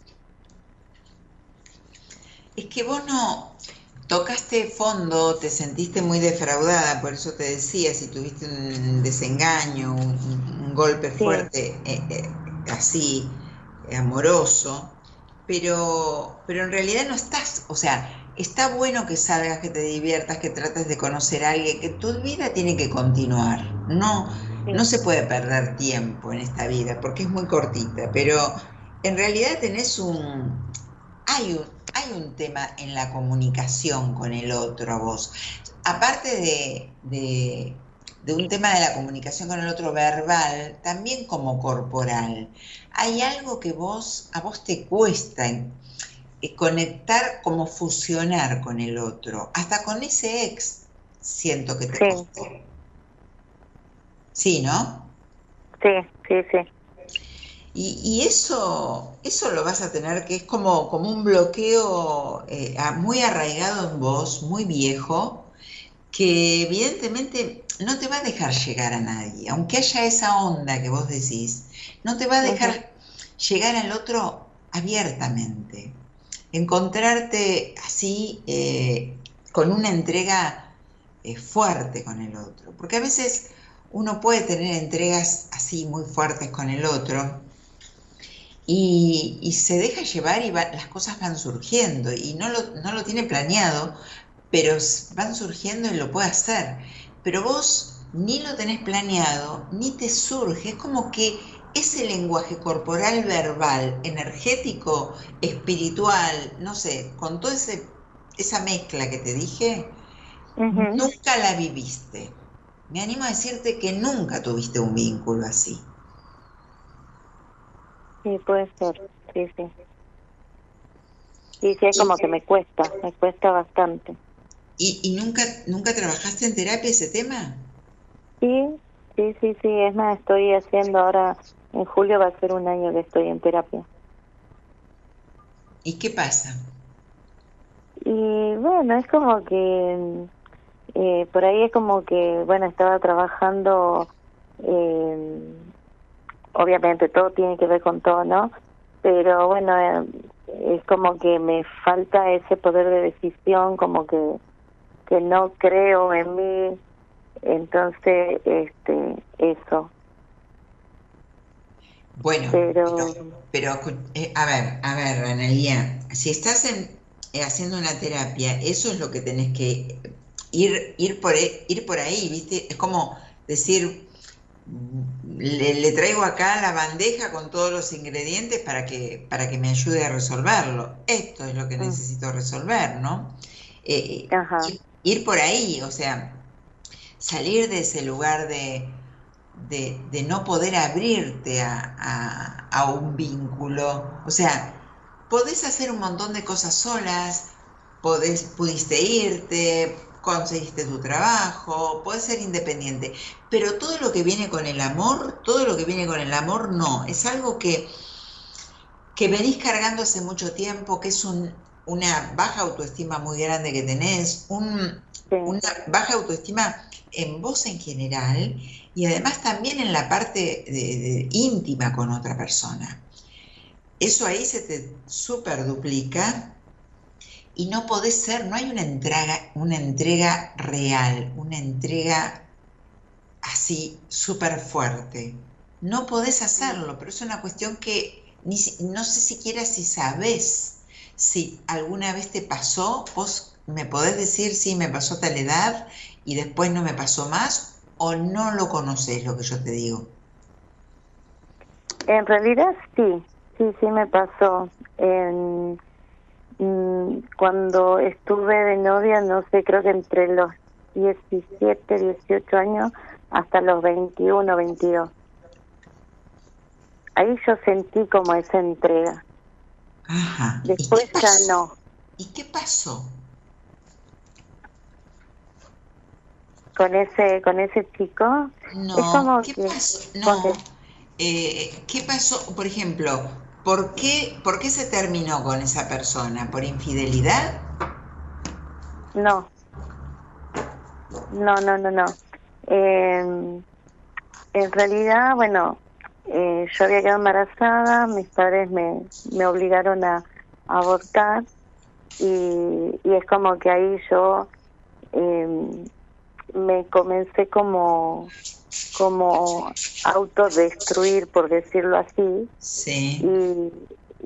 Es que vos no tocaste fondo, te sentiste muy defraudada, por eso te decía, si tuviste un desengaño, un, golpe fuerte, eh, eh, así, amoroso, pero, pero en realidad no estás, o sea, está bueno que salgas, que te diviertas, que trates de conocer a alguien, que tu vida tiene que continuar, no, no se puede perder tiempo en esta vida porque es muy cortita, pero en realidad tenés un, hay un, hay un tema en la comunicación con el otro vos. Aparte de, un tema de la comunicación con el otro verbal, también como corporal, hay algo que vos, a vos te cuesta eh, conectar, como fusionar con el otro. Hasta con ese ex siento que te sí. Sí, ¿no? Sí, sí, sí. Y, eso, eso lo vas a tener que es como, como un bloqueo eh, muy arraigado en vos, muy viejo, que evidentemente no te va a dejar llegar a nadie, aunque haya esa onda que vos decís, no te va a dejar llegar al otro abiertamente, encontrarte así eh, con una entrega eh, fuerte con el otro, porque a veces uno puede tener entregas así muy fuertes con el otro, y, se deja llevar y las cosas van surgiendo y no lo, no lo tiene planeado, pero van surgiendo y lo puede hacer. Pero vos ni lo tenés planeado, ni te surge, es como que ese lenguaje corporal, verbal, energético, espiritual, no sé, con toda esa mezcla que te dije, nunca la viviste. Me animo a decirte que nunca tuviste un vínculo así. Sí, puede ser, sí, sí. Sí, sí, es como que me cuesta, me cuesta bastante. ¿Y, y nunca, nunca trabajaste en terapia ese tema? Sí, sí, sí, sí, es más, estoy haciendo ahora, en julio va a ser un año que estoy en terapia. ¿Y qué pasa? Y bueno, es como que eh, por ahí es como que, bueno, estaba trabajando, eh, obviamente todo tiene que ver con todo, ¿no? Pero bueno, eh, es como que me falta ese poder de decisión, como que, que no creo en mí, entonces, este, eso. Bueno, pero, pero, a ver, a ver, Analia, si estás en, haciendo una terapia, eso es lo que tenés que ir, ir, por, e, ir por ahí, ¿viste? Es como decir, le, traigo acá la bandeja con todos los ingredientes para que, para que me ayude a resolverlo. Esto es lo que mm. necesito resolver, ¿no? Eh, ir, por ahí, o sea, salir de ese lugar de, de, no poder abrirte a, a, un vínculo. O sea, podés hacer un montón de cosas solas, podés, pudiste irte, conseguiste tu trabajo, puedes ser independiente, pero todo lo que viene con el amor, todo lo que viene con el amor no, es algo que, que venís cargando hace mucho tiempo, que es un, una baja autoestima muy grande que tenés, un, una baja autoestima en vos en general y además también en la parte de, íntima con otra persona. Eso ahí se te super duplica y no podés ser, no hay una entrega, una entrega real, una entrega así súper fuerte. No podés hacerlo, pero es una cuestión que ni, no sé siquiera si sabés si alguna vez te pasó, vos me podés decir si me pasó tal edad y después no me pasó más o no lo conoces lo que yo te digo. En realidad sí, sí, sí me pasó. En, Mm, cuando estuve de novia, no sé, creo que entre los 17, 18 años hasta los 21, 22. Ahí yo sentí como esa entrega. Ajá. Después ya no. ¿Y qué pasó? Con ese con ese chico. No, ¿qué pasó? No. Eh, ¿Qué pasó? Por ejemplo, ¿Por qué, ¿Por qué se terminó con esa persona? ¿Por infidelidad? No. No, no, no, no. Em, en realidad, bueno, eh, yo había quedado embarazada, mis padres me, me obligaron a, abortar y, y, es como que ahí yo eh, me comencé como como autodestruir, por decirlo así. Sí. Y,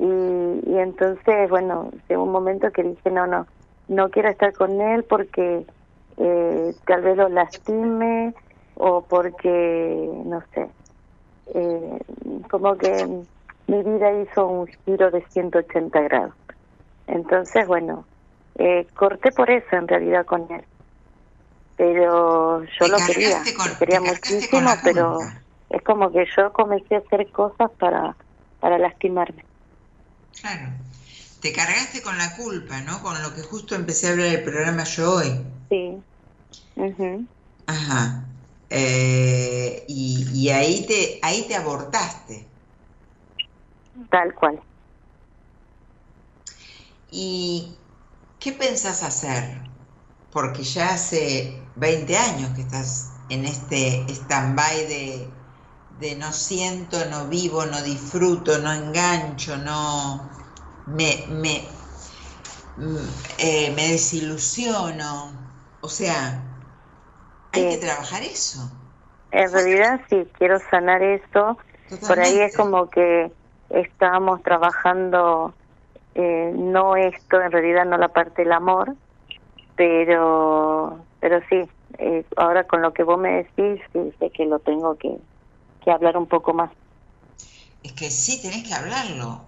y, entonces, bueno, llegó un momento que dije, no, no, no quiero estar con él porque eh, tal vez lo lastime o porque, no sé, eh, como que mi vida hizo un giro de 180 grados. Entonces, bueno, eh, corté por eso en realidad con él pero yo lo quería, quería muchísimo, pero es como que yo comencé a hacer cosas para, para lastimarme. Claro, te cargaste con la culpa, ¿no? Con lo que justo empecé a hablar del programa yo hoy. Sí. Ajá. Eh, y, y ahí te ahí te abortaste. Tal cual. ¿Y qué pensás hacer? Porque ya hace 20 años que estás en este stand-by de, de no siento, no vivo, no disfruto, no engancho, no me, me, mm, eh, me desilusiono. O sea, hay que trabajar eso. En realidad sí, quiero sanar eso. Por ahí es como que estamos trabajando eh, no esto, en realidad no la parte del amor, pero pero sí, eh, ahora con lo que vos me decís, sé que lo tengo que, que hablar un poco más. Es que sí, tenés que hablarlo,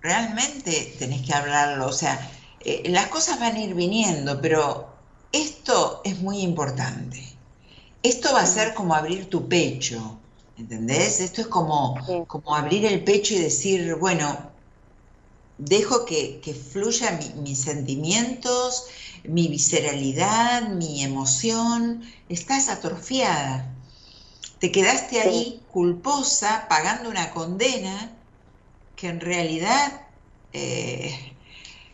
realmente tenés que hablarlo, o sea, eh, las cosas van a ir viniendo, pero esto es muy importante. Esto va a ser como abrir tu pecho, ¿entendés? Esto es como, como abrir el pecho y decir, bueno, dejo que, que fluyan mis sentimientos, mi visceralidad, mi emoción, estás atrofiada. Te quedaste ahí culposa, pagando una condena que en realidad eh,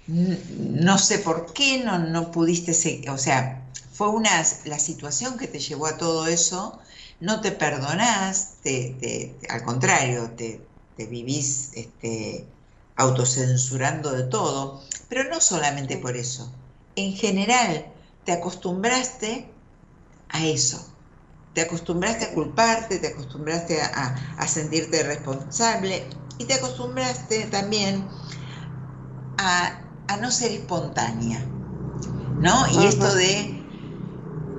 no sé por qué no, no pudiste, o sea, fue una, la situación que te llevó a todo eso, no te perdonás, te, al contrario, te, te vivís este, autocensurando de todo, pero no solamente por eso, en general te acostumbraste a eso, te acostumbraste a culparte, te acostumbraste a, sentirte responsable y te acostumbraste también a, no ser espontánea, ¿no? Y esto de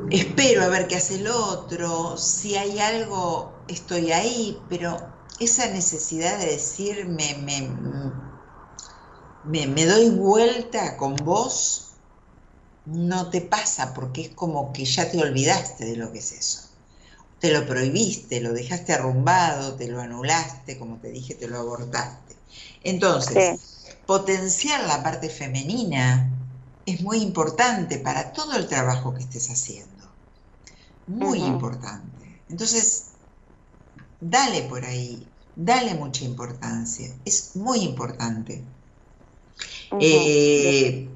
espero a ver qué hace el otro, si hay algo, estoy ahí, pero esa necesidad de decirme, me, me, me doy vuelta con vos, no te pasa porque es como que ya te olvidaste de lo que es eso. Te lo prohibiste, lo dejaste arrumbado, te lo anulaste, como te dije, te lo abortaste. Entonces, potenciar la parte femenina es muy importante para todo el trabajo que estés haciendo. Muy importante. Entonces, dale por ahí, dale mucha importancia. Es muy importante. eh,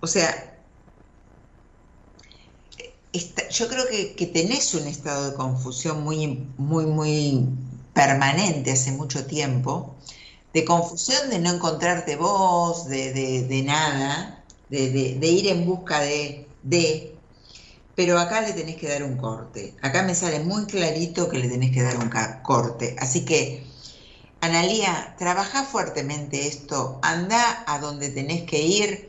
o sea, yo creo que, tenés un estado de confusión muy, muy, muy permanente hace mucho tiempo, de confusión de no encontrarte vos, de, nada, de, ir en busca de, de, pero acá le tenés que dar un corte. Acá me sale muy clarito que le tenés que dar un corte. Así que, Analía, trabaja fuertemente esto, anda a donde tenés que ir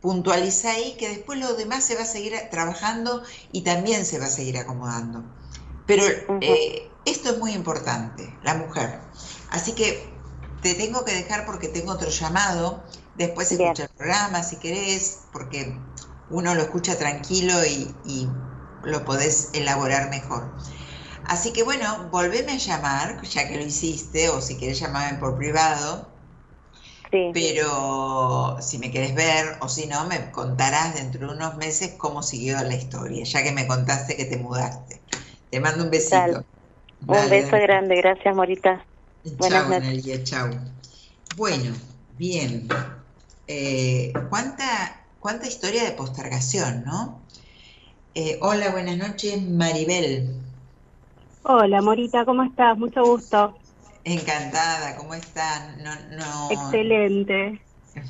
puntualiza ahí que después lo demás se va a seguir trabajando y también se va a seguir acomodando. Pero eh, esto es muy importante, la mujer. Así que te tengo que dejar porque tengo otro llamado. Después escucha el programa si querés, porque uno lo escucha tranquilo y, y lo podés elaborar mejor. Así que bueno, volveme a llamar, ya que lo hiciste, o si querés llamarme por privado, pero si me quieres ver o si no, me contarás dentro de unos meses cómo siguió la historia, ya que me contaste que te mudaste. Te mando un besito. un beso grande, gracias Morita. Chao, Nadia, chao. Bueno, bien. Eh, ¿cuánta, ¿Cuánta historia de postergación, no? Eh, hola, buenas noches, Maribel. Hola, Morita, ¿cómo estás? Mucho gusto. Encantada, ¿cómo están? No, no... Excelente.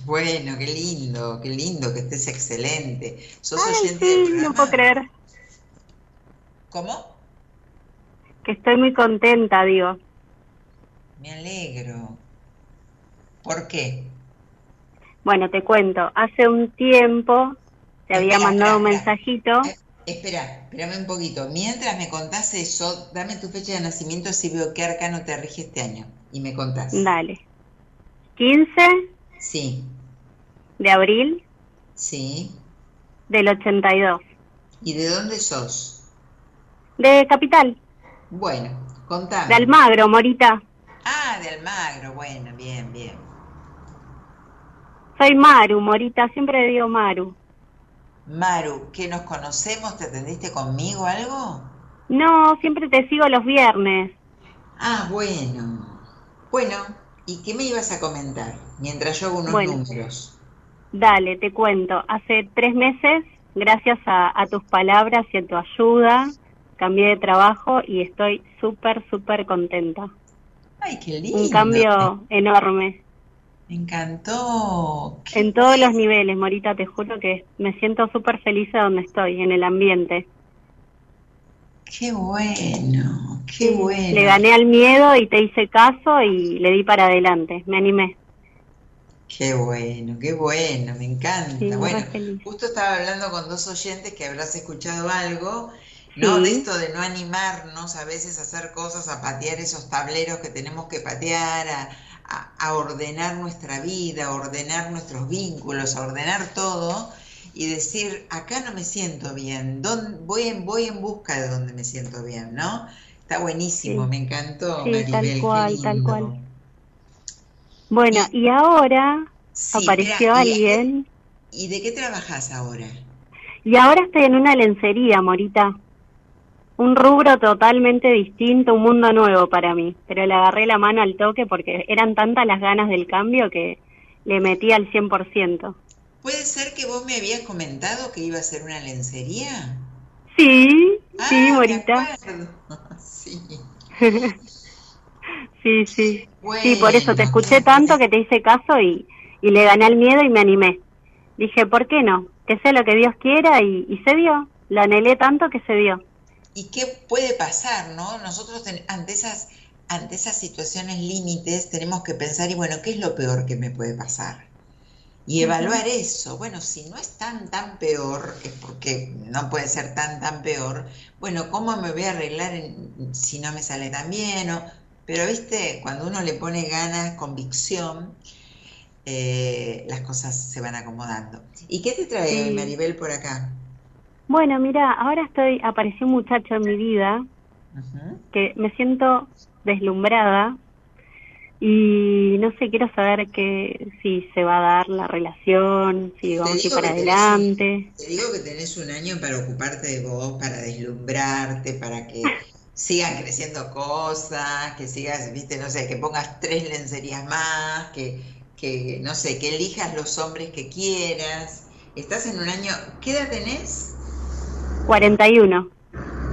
Bueno, qué lindo, qué lindo que estés excelente. ¿Sos oyente sí, No puedo creer. ¿Cómo? Que estoy muy contenta, digo. Me alegro. ¿Por qué? Bueno, te cuento. Hace un tiempo te había mandado un mensajito. Eh, Espera, espérame un poquito. Mientras me contás eso, dame tu fecha de nacimiento si veo qué arcano te rige este año. Y me contás. Dale. 15. Sí. De abril. Sí. Del 82. ¿Y de dónde sos? De Capital. Bueno, contame. De Almagro, Morita. Ah, de Almagro, bueno, bien, bien. Soy Maru, Morita, siempre digo Maru. Maru, ¿que nos conocemos? ¿Te atendiste conmigo algo? No, siempre te sigo los viernes. Ah, bueno. Bueno, ¿y qué me ibas a comentar mientras yo hago unos números? Dale, te cuento. Hace tres meses, gracias a, a tus palabras y a tu ayuda, cambié de trabajo y estoy súper, súper contenta. Ay, qué lindo. Un cambio enorme. Me encantó. En todos los niveles, Morita, te juro que me siento súper feliz de donde estoy, en el ambiente. Qué bueno, qué bueno. Le gané al miedo y te hice caso y le di para adelante, me animé. Qué bueno, qué bueno, me encanta. bueno, justo estaba hablando con dos oyentes que habrás escuchado algo, ¿no? De esto de no animarnos a veces a hacer cosas, a patear esos tableros que tenemos que patear, a, a, ordenar nuestra vida, a ordenar nuestros vínculos, a ordenar todo y decir, acá no me siento bien, voy, en, voy en busca de donde me siento bien, ¿no? Está buenísimo, me encantó. Sí, tal cual, tal cual. Bueno, y, ahora apareció alguien. ¿Y de qué trabajas ahora? Y ahora estoy en una lencería, Morita un rubro totalmente distinto, un mundo nuevo para mí, pero le agarré la mano al toque porque eran tantas las ganas del cambio que le metí al 100%. ¿Puede ser que vos me habías comentado que iba a ser una lencería? Sí, sí, Ah, me Morita. <laughs> Sí. <laughs> Sí, sí. Sí, por eso te escuché tanto que te hice caso y, y le gané el miedo y me animé. Dije, ¿por qué no? Que sea lo que Dios quiera y, y se dio. Lo anhelé tanto que se dio. ¿Y qué puede pasar, no? Nosotros ten- ante esas ante esas situaciones límites tenemos que pensar y bueno, ¿qué es lo peor que me puede pasar? Y evaluar eso. Bueno, si no es tan tan peor, es porque no puede ser tan tan peor. Bueno, ¿cómo me voy a arreglar en- si no me sale tan bien? O- pero viste, cuando uno le pone ganas, convicción, eh, las cosas se van acomodando. ¿Y qué te trae Sí. Maribel por acá? Bueno, mira, ahora estoy, apareció un muchacho en mi vida que me siento deslumbrada y no sé, quiero saber que si se va a dar la relación, si Te vamos a ir para tenés adelante. Te digo que tenés un año para ocuparte de vos, para deslumbrarte, para que <laughs> sigan creciendo cosas, que sigas, viste, no sé, que pongas tres lencerías más, que, que, no sé, que elijas los hombres que quieras. Estás en un año, ¿qué edad tenés? 41.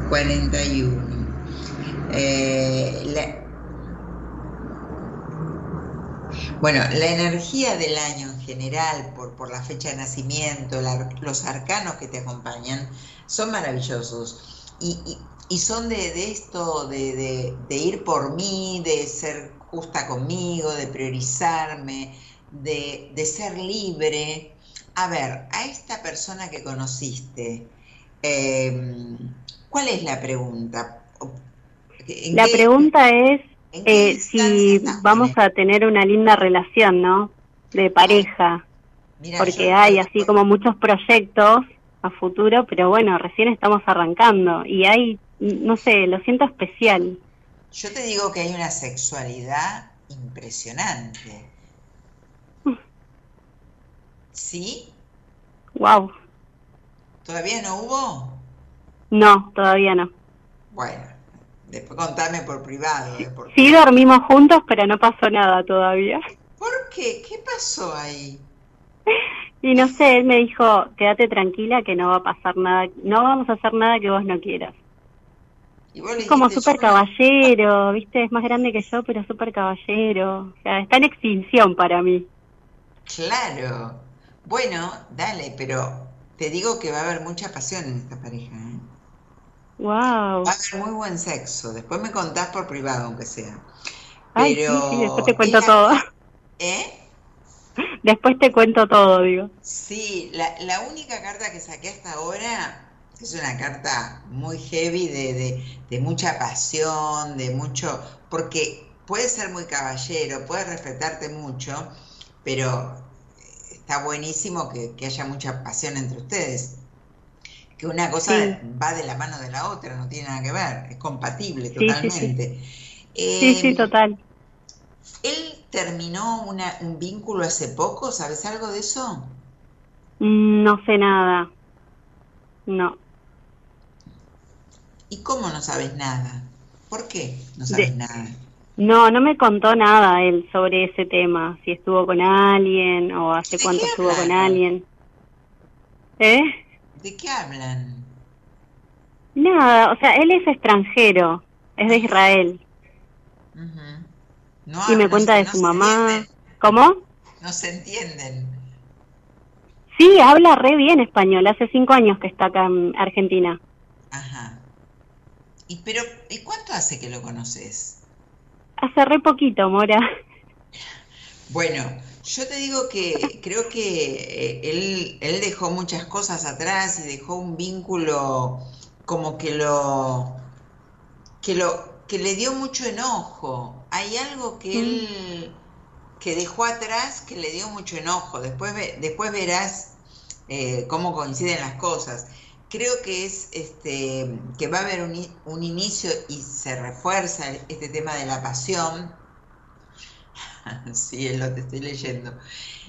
41. Eh, Bueno, la energía del año en general, por, por la fecha de nacimiento, los arcanos que te acompañan, son maravillosos. Y, y- y son de, de esto, de, de- de ir por mí, de ser justa conmigo, de priorizarme, de, de ser libre. A ver, a esta persona que conociste, eh, ¿cuál es la pregunta? ¿En La qué- pregunta es eh, si vamos a tener una linda relación, ¿no? De pareja, Mira, porque yo- hay así como muchos proyectos a futuro, pero bueno, recién estamos arrancando y hay, no sé, lo siento especial. Yo te digo que hay una sexualidad impresionante. ¿Sí? Wow. ¿Todavía no hubo? No, todavía no. Bueno, después contame por privado. ¿eh? Sí dormimos juntos, pero no pasó nada todavía. ¿Por qué? ¿Qué pasó ahí? Y no sé, él me dijo, quédate tranquila que no va a pasar nada, no vamos a hacer nada que vos no quieras. Y vos le Es como súper caballero, ¿viste? Es más grande que yo, pero súper caballero. O sea, está en extinción para mí. Claro. Bueno, dale, pero te digo que va a haber mucha pasión en esta pareja. ¿eh? Wow. Va a haber muy buen sexo. Después me contás por privado, aunque sea. Ay, Pero sí, sí, después te cuento la- todo. ¿Eh? Después te cuento todo, digo. Sí, la, la única carta que saqué hasta ahora es una carta muy heavy de, de, de mucha pasión, de mucho, porque puede ser muy caballero, puede respetarte mucho, pero está buenísimo que, que haya mucha pasión entre ustedes. Que una cosa Sí. va de la mano de la otra, no tiene nada que ver, es compatible Sí, sí, sí. totalmente. Sí, sí, Em, total. ¿Él terminó una, un vínculo hace poco? ¿Sabes algo de eso? Mm, No sé nada. No. ¿Y cómo no sabes nada? ¿Por qué no sabes De- nada? No, no me contó nada él sobre ese tema. Si estuvo con alguien o hace ¿De cuánto estuvo con alguien. ¿Eh? ¿De qué hablan? Nada, o sea, él es extranjero. Es de Israel. No Y me cuenta de su no mamá. ¿Cómo? No se entienden. Sí, habla re bien español. Hace cinco años que está acá en Argentina. Ajá. ¿Y pero ¿y cuánto hace que lo conoces? Hace re poquito, Mora. Bueno, yo te digo que creo que eh, él, él dejó muchas cosas atrás y dejó un vínculo como que lo que lo que le dio mucho enojo. Hay algo que él que dejó atrás que le dio mucho enojo. Después después verás eh, cómo coinciden las cosas. Creo que es este que va a haber un, un inicio y se refuerza este tema de la pasión. <laughs> Sí, es lo que estoy leyendo.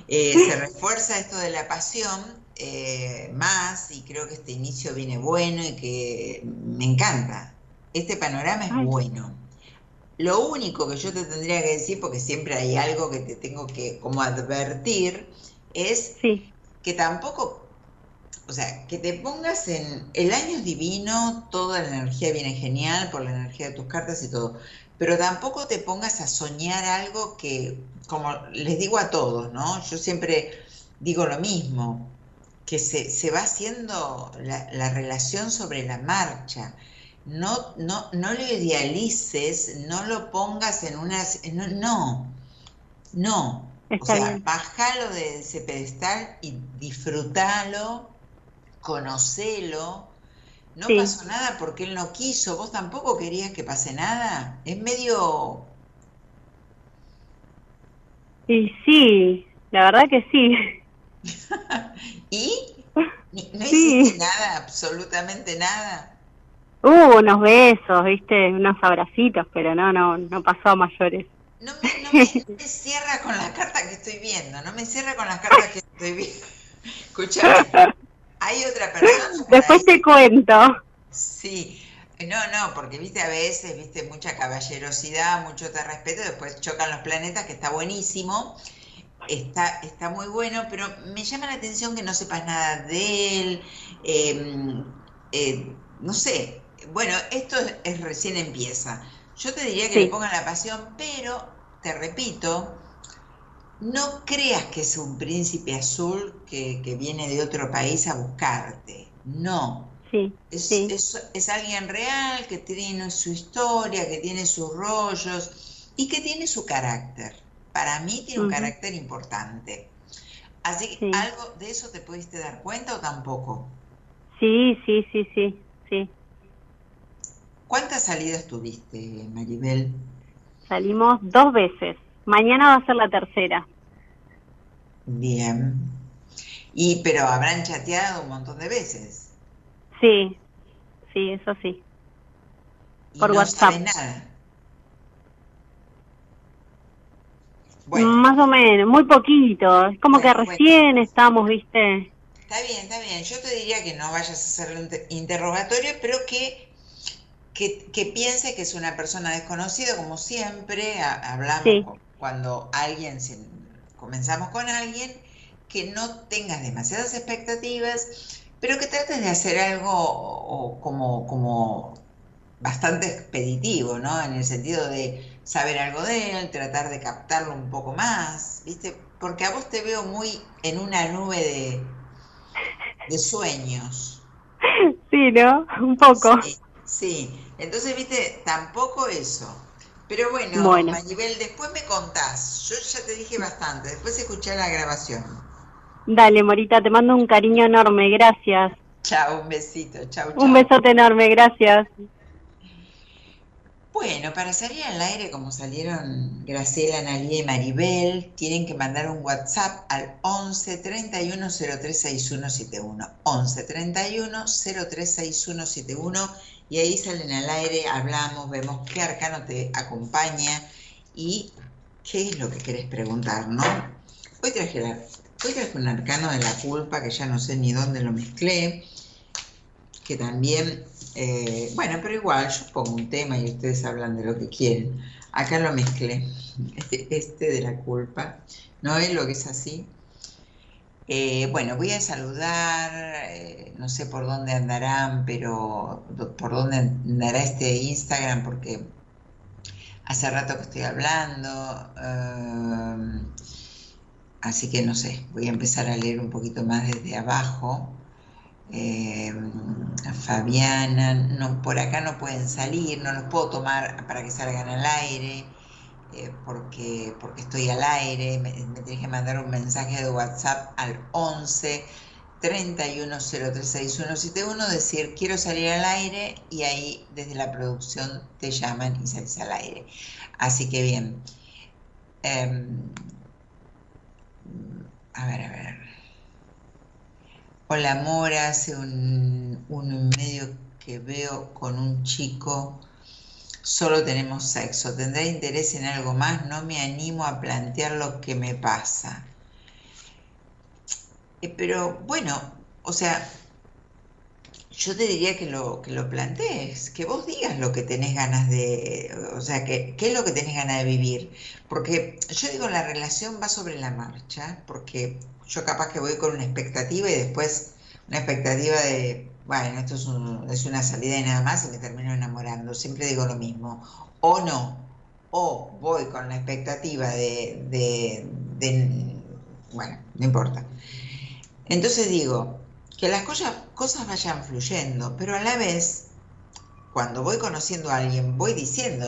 Eh, se refuerza esto de la pasión eh, más y creo que este inicio viene bueno y que me encanta. Este panorama es Ay. bueno. Lo único que yo te tendría que decir, porque siempre hay algo que te tengo que como advertir, es que tampoco, o sea, que te pongas en, el año es divino, toda la energía viene genial por la energía de tus cartas y todo, pero tampoco te pongas a soñar algo que, como les digo a todos, ¿no? Yo siempre digo lo mismo, que se, se va haciendo la, la relación sobre la marcha no, no, no lo idealices, no lo pongas en una... No, no, no. o sea, bájalo de ese pedestal y disfrútalo, conocelo. No pasó nada porque él no quiso, vos tampoco querías que pase nada. Es medio... Y sí, la verdad que sí. <laughs> ¿Y? ¿No hiciste nada, absolutamente nada? Hubo unos besos, viste, unos abracitos, pero no, no, no pasó a mayores. No me, no me, <laughs> cierra con las cartas que estoy viendo, no me cierra con las cartas que estoy viendo. <laughs> Escuchame, hay otra <laughs> persona. Después te cuento. Sí, no, no, porque viste a veces, viste mucha caballerosidad, mucho te respeto, después chocan los planetas, que está buenísimo, está, está muy bueno, pero me llama la atención que no sepas nada de él, eh, eh, no sé, bueno, esto es, recién empieza. Yo te diría que le pongan la pasión, pero te repito, no creas que es un príncipe azul que, viene de otro país a buscarte. No. Sí, es, Es, alguien real que tiene su historia, que tiene sus rollos y que tiene su carácter. Para mí tiene un carácter importante. Así que, ¿algo de eso te pudiste dar cuenta o tampoco? Sí, sí, sí, sí, sí. ¿Cuántas salidas tuviste, Maribel? Salimos dos veces. Mañana va a ser la tercera. Bien. Y pero habrán chateado un montón de veces. Sí, sí, eso sí. Por WhatsApp. nada. Más o menos, muy poquito. Es como que recién estamos, ¿viste? Está bien, está bien. Yo te diría que no vayas a hacer un interrogatorio, pero que que, piense que es una persona desconocida, como siempre, hablamos cuando alguien, comenzamos con alguien, que no tengas demasiadas expectativas, pero que trates de hacer algo como, como bastante expeditivo, ¿no? En el sentido de saber algo de él, tratar de captarlo un poco más, ¿viste? Porque a vos te veo muy en una nube de, de sueños. Sí, ¿no? <laughs> Un poco. Sí, entonces, viste, tampoco eso. Pero bueno, bueno. después me contás. Yo ya te dije bastante, después escuché la grabación. Dale, Morita, te mando un cariño enorme, gracias. Chao, un besito, chao, chao. Un besote enorme, gracias. Bueno, para salir al aire, como salieron Graciela, Analia y Maribel, tienen que mandar un WhatsApp al 11 31 03 6171. 11 31 03 6171 y ahí salen al aire, hablamos, vemos qué arcano te acompaña y qué es lo que querés preguntar, ¿no? Hoy traje, hoy traje un arcano de la culpa que ya no sé ni dónde lo mezclé, que también, eh, bueno, pero igual yo pongo un tema y ustedes hablan de lo que quieren. Acá lo mezclé, <laughs> este de la culpa, ¿no es lo que es así? Eh, bueno, voy a saludar, eh, no sé por dónde andarán, pero por dónde andará este Instagram, porque hace rato que estoy hablando, eh, así que no sé, voy a empezar a leer un poquito más desde abajo. Fabiana, no, por acá no pueden salir, no los puedo tomar para que salgan al aire. Eh, porque, porque estoy al aire, me, tienes que mandar un mensaje de WhatsApp al 11 31036171, decir quiero salir al aire y ahí desde la producción te llaman y salís al aire. Así que bien. Em, a ver, a ver. Hola Mora, hace un, un medio que veo con un chico solo tenemos sexo. ¿Tendré interés en algo más? No me animo a plantear lo que me pasa. Eh, pero bueno, o sea, yo te diría que lo, que lo plantees, que vos digas lo que tenés ganas de, o sea, que, qué es lo que tenés ganas de vivir. Porque yo digo, la relación va sobre la marcha, porque yo capaz que voy con una expectativa y después una expectativa de, bueno, esto es, una salida y nada más y me termino enamorando. Siempre digo lo mismo. O no, o voy con la expectativa de, de, bueno, no importa. Entonces digo, que las cosas, cosas vayan fluyendo, pero a la vez, cuando voy conociendo a alguien, voy diciendo,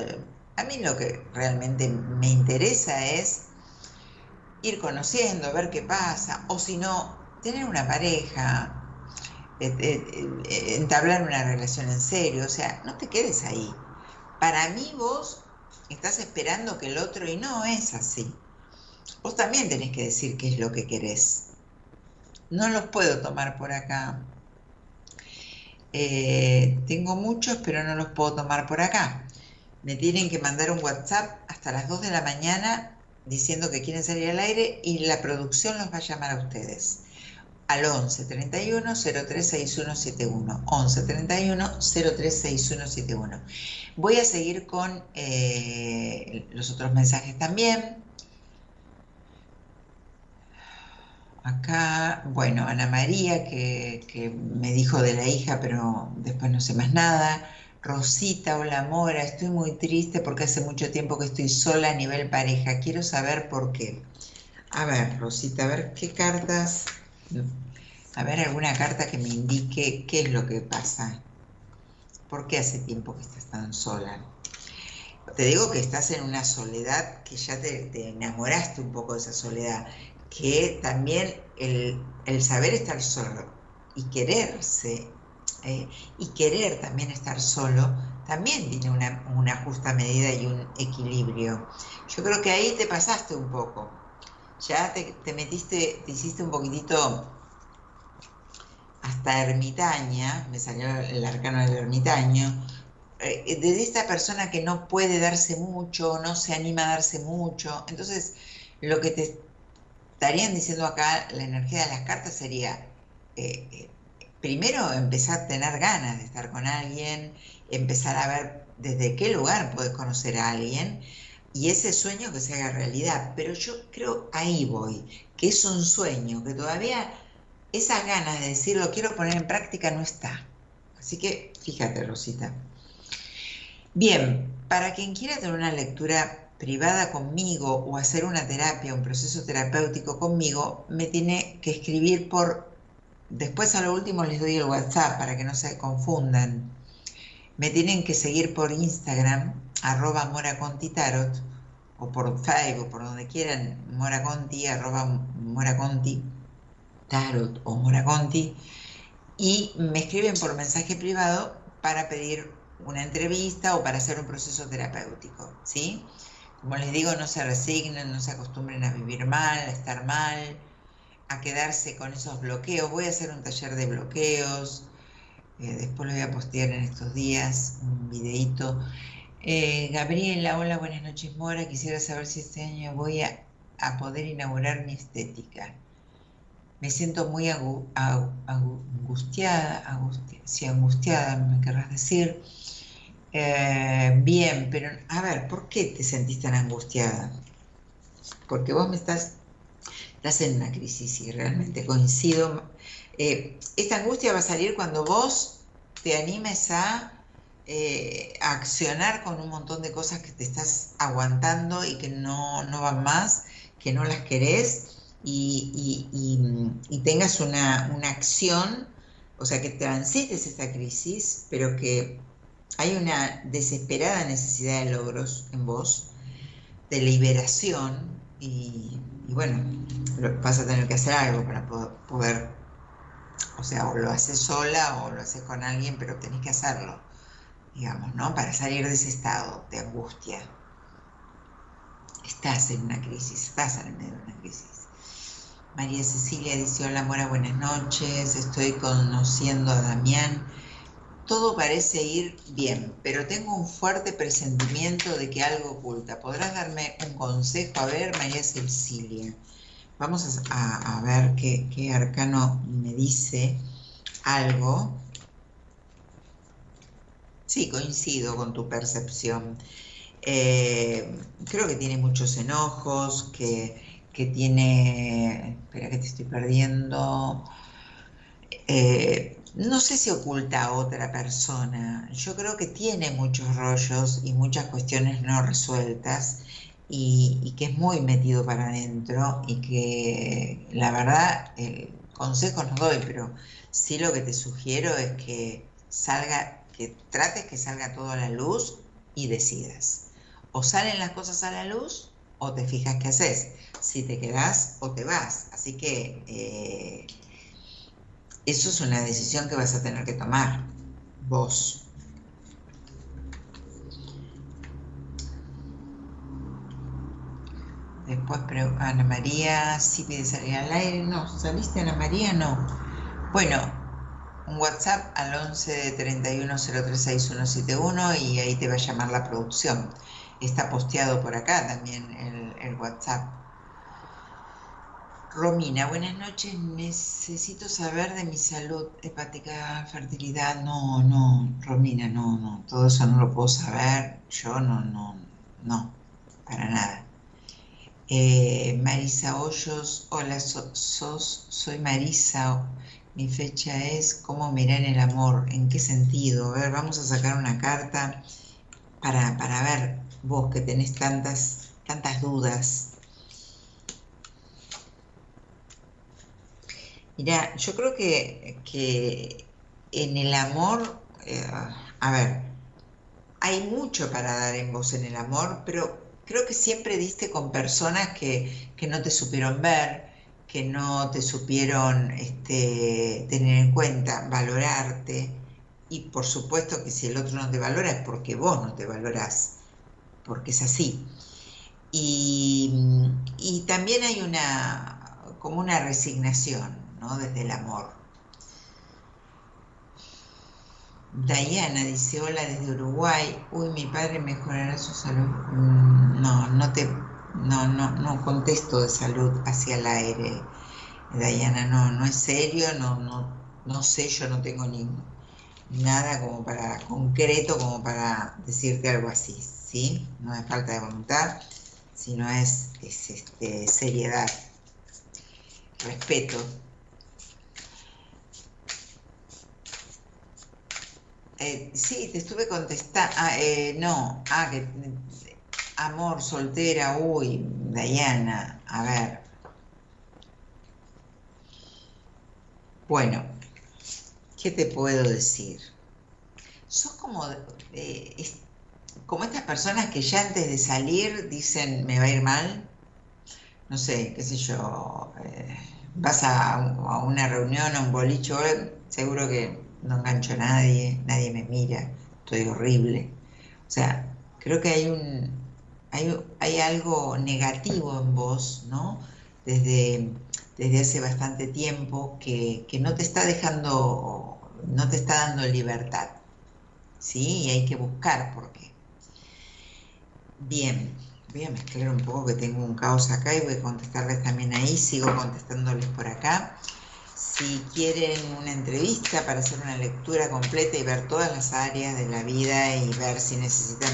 a mí lo que realmente me interesa es ir conociendo, ver qué pasa, o si no, tener una pareja, entablar una relación en serio, o sea, no te quedes ahí. Para mí vos estás esperando que el otro y no es así. Vos también tenés que decir qué es lo que querés. No los puedo tomar por acá. Eh, tengo muchos, pero no los puedo tomar por acá. Me tienen que mandar un WhatsApp hasta las 2 de la mañana diciendo que quieren salir al aire y la producción los va a llamar a ustedes. Al 11 31 036171. 11 31 036171. Voy a seguir con eh, los otros mensajes también. Acá, bueno, Ana María, que, me dijo de la hija, pero después no sé más nada. Rosita, hola Mora, estoy muy triste porque hace mucho tiempo que estoy sola a nivel pareja. Quiero saber por qué. A ver, Rosita, a ver qué cartas. A ver, alguna carta que me indique qué es lo que pasa. ¿Por qué hace tiempo que estás tan sola? Te digo que estás en una soledad que ya te, te enamoraste un poco de esa soledad que también el, saber estar solo y quererse eh, y querer también estar solo también tiene una, justa medida y un equilibrio. Yo creo que ahí te pasaste un poco. Ya te, metiste, te hiciste un poquitito hasta ermitaña, me salió el arcano del ermitaño, eh, de esta persona que no puede darse mucho, no se anima a darse mucho. Entonces, lo que te estarían diciendo acá, la energía de las cartas sería, eh, eh, primero empezar a tener ganas de estar con alguien, empezar a ver desde qué lugar puedes conocer a alguien y ese sueño que se haga realidad. Pero yo creo ahí voy, que es un sueño, que todavía esas ganas de decir lo quiero poner en práctica no está. Así que fíjate, Rosita. Bien, para quien quiera tener una lectura privada conmigo o hacer una terapia, un proceso terapéutico conmigo, me tiene que escribir por... Después a lo último les doy el WhatsApp para que no se confundan. Me tienen que seguir por Instagram, arroba moracontitarot, o por Facebook, por donde quieran, moraconti, arroba moraconti, tarot o moraconti, y me escriben por mensaje privado para pedir una entrevista o para hacer un proceso terapéutico, ¿sí? Como les digo, no se resignen, no se acostumbren a vivir mal, a estar mal, a quedarse con esos bloqueos. Voy a hacer un taller de bloqueos, eh, después lo voy a postear en estos días, un videito. Eh, Gabriela, hola, buenas noches Mora, quisiera saber si este año voy a, poder inaugurar mi estética. Me siento muy angustiada, si angustiada me querrás decir eh, bien, pero a ver, ¿por qué te sentís tan angustiada? Porque vos me estás, estás en una crisis y realmente coincido. Eh, esta angustia va a salir cuando vos te animes a, eh, accionar con un montón de cosas que te estás aguantando y que no, van más, que no las querés y, tengas una, una acción, o sea, que transites esta crisis, pero que hay una desesperada necesidad de logros en vos, de liberación, y, bueno, vas a tener que hacer algo para poder, o sea, o lo haces sola o lo haces con alguien, pero tenés que hacerlo, digamos, ¿no? Para salir de ese estado de angustia. Estás en una crisis, estás en medio de una crisis. María Cecilia dice, hola Mora, buenas noches, estoy conociendo a Damián todo parece ir bien, pero tengo un fuerte presentimiento de que algo oculta. ¿Podrás darme un consejo? A ver, María Cecilia. Vamos a, ver qué, arcano me dice algo. Sí, coincido con tu percepción. Eh, creo que tiene muchos enojos, que, tiene... Espera que te estoy perdiendo. Eh, no sé si oculta a otra persona. Yo creo que tiene muchos rollos y muchas cuestiones no resueltas y, que es muy metido para adentro y que la verdad, el consejo no doy, pero sí lo que te sugiero es que salga que trates que salga todo a la luz y decidas. O salen las cosas a la luz o te fijas qué haces. Si te quedas o te vas. Así que eh, eso es una decisión que vas a tener que tomar vos. Después Ana María, si pide salir al aire. No, ¿saliste Ana María? No. Bueno, un WhatsApp al 11 31 036171 y ahí te va a llamar la producción. Está posteado por acá también el, WhatsApp. Romina, buenas noches. Necesito saber de mi salud hepática, fertilidad. No, no, Romina, no, no. Todo eso no lo puedo saber. Yo no, no, no, para nada. Eh, Marisa Hoyos, hola, sos, soy Marisa mi fecha es cómo mirar el amor, en qué sentido. A ver, vamos a sacar una carta para, ver vos que tenés tantas, tantas dudas. Mira, yo creo que, que en el amor, eh, a ver, hay mucho para dar en vos en el amor, pero creo que siempre diste con personas que, que no te supieron ver, que no te supieron este, tener en cuenta, valorarte, y por supuesto que si el otro no te valora es porque vos no te valorás, porque es así. Y, y también hay una, como una resignación, ¿no? Desde el amor. Diana dice, hola desde Uruguay, uy, mi padre mejorará su salud. Mm, no, no te no, no, no contesto de salud hacia el aire, Dayana, no, no es serio, no, no, no sé, yo no tengo ni nada como para concreto como para decirte algo así, ¿sí? No es falta de voluntad, sino es, este, seriedad, respeto. Eh, sí, te estuve contestando. Ah, eh, no, ah, que Amor, soltera, uy, Diana, a ver. Bueno, ¿qué te puedo decir? Sos como, como estas personas que ya antes de salir dicen, me va a ir mal. No sé, qué sé yo, eh, vas a, una reunión, a un bolicho, seguro que no engancho a nadie, nadie me mira, estoy horrible. O sea, creo que hay un, hay, algo negativo en vos, ¿no? Desde, desde hace bastante tiempo que, no te está dejando, no te está dando libertad, ¿sí? Y hay que buscar por qué. Bien, voy a mezclar un poco que tengo un caos acá y voy a contestarles también ahí, sigo contestándoles por acá. Si quieren una entrevista para hacer una lectura completa y ver todas las áreas de la vida y ver si necesitan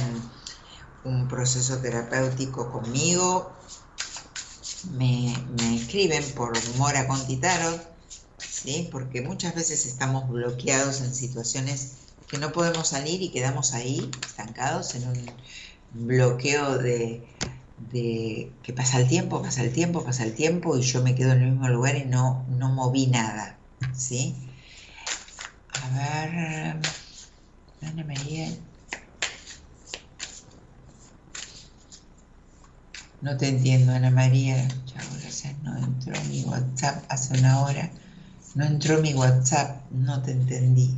un proceso terapéutico conmigo, me, escriben por Mora Contitarot, ¿sí? porque muchas veces estamos bloqueados en situaciones que no podemos salir y quedamos ahí, estancados en un bloqueo de, que pasa el tiempo, pasa el tiempo, pasa el tiempo y yo me quedo en el mismo lugar y no, no moví nada. ¿sí? A ver, Ana María, No te entiendo, Ana María. Chao, gracias. No entró mi WhatsApp hace una hora. No entró mi WhatsApp, no te entendí.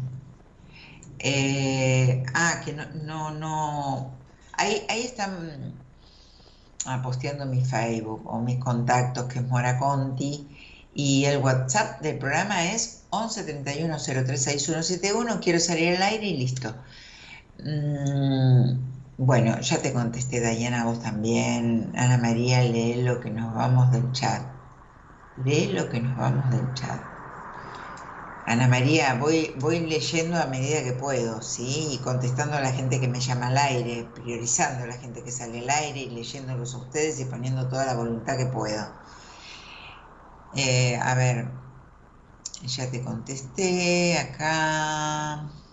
Eh, ah, que no, no, no. Ahí, ahí están ah, posteando mi Facebook o mis contactos, que es Mora Conti. Y el WhatsApp del programa es 11 31 036171. Quiero salir al aire y listo. Mm, bueno, ya te contesté, Dayana, vos también. Ana María, lee lo que nos vamos del chat. Lee lo que nos vamos del chat. Ana María, voy, voy leyendo a medida que puedo, ¿sí? Y contestando a la gente que me llama al aire, priorizando a la gente que sale al aire y leyéndolos a ustedes y poniendo toda la voluntad que puedo. Eh, a ver, ya te contesté acá.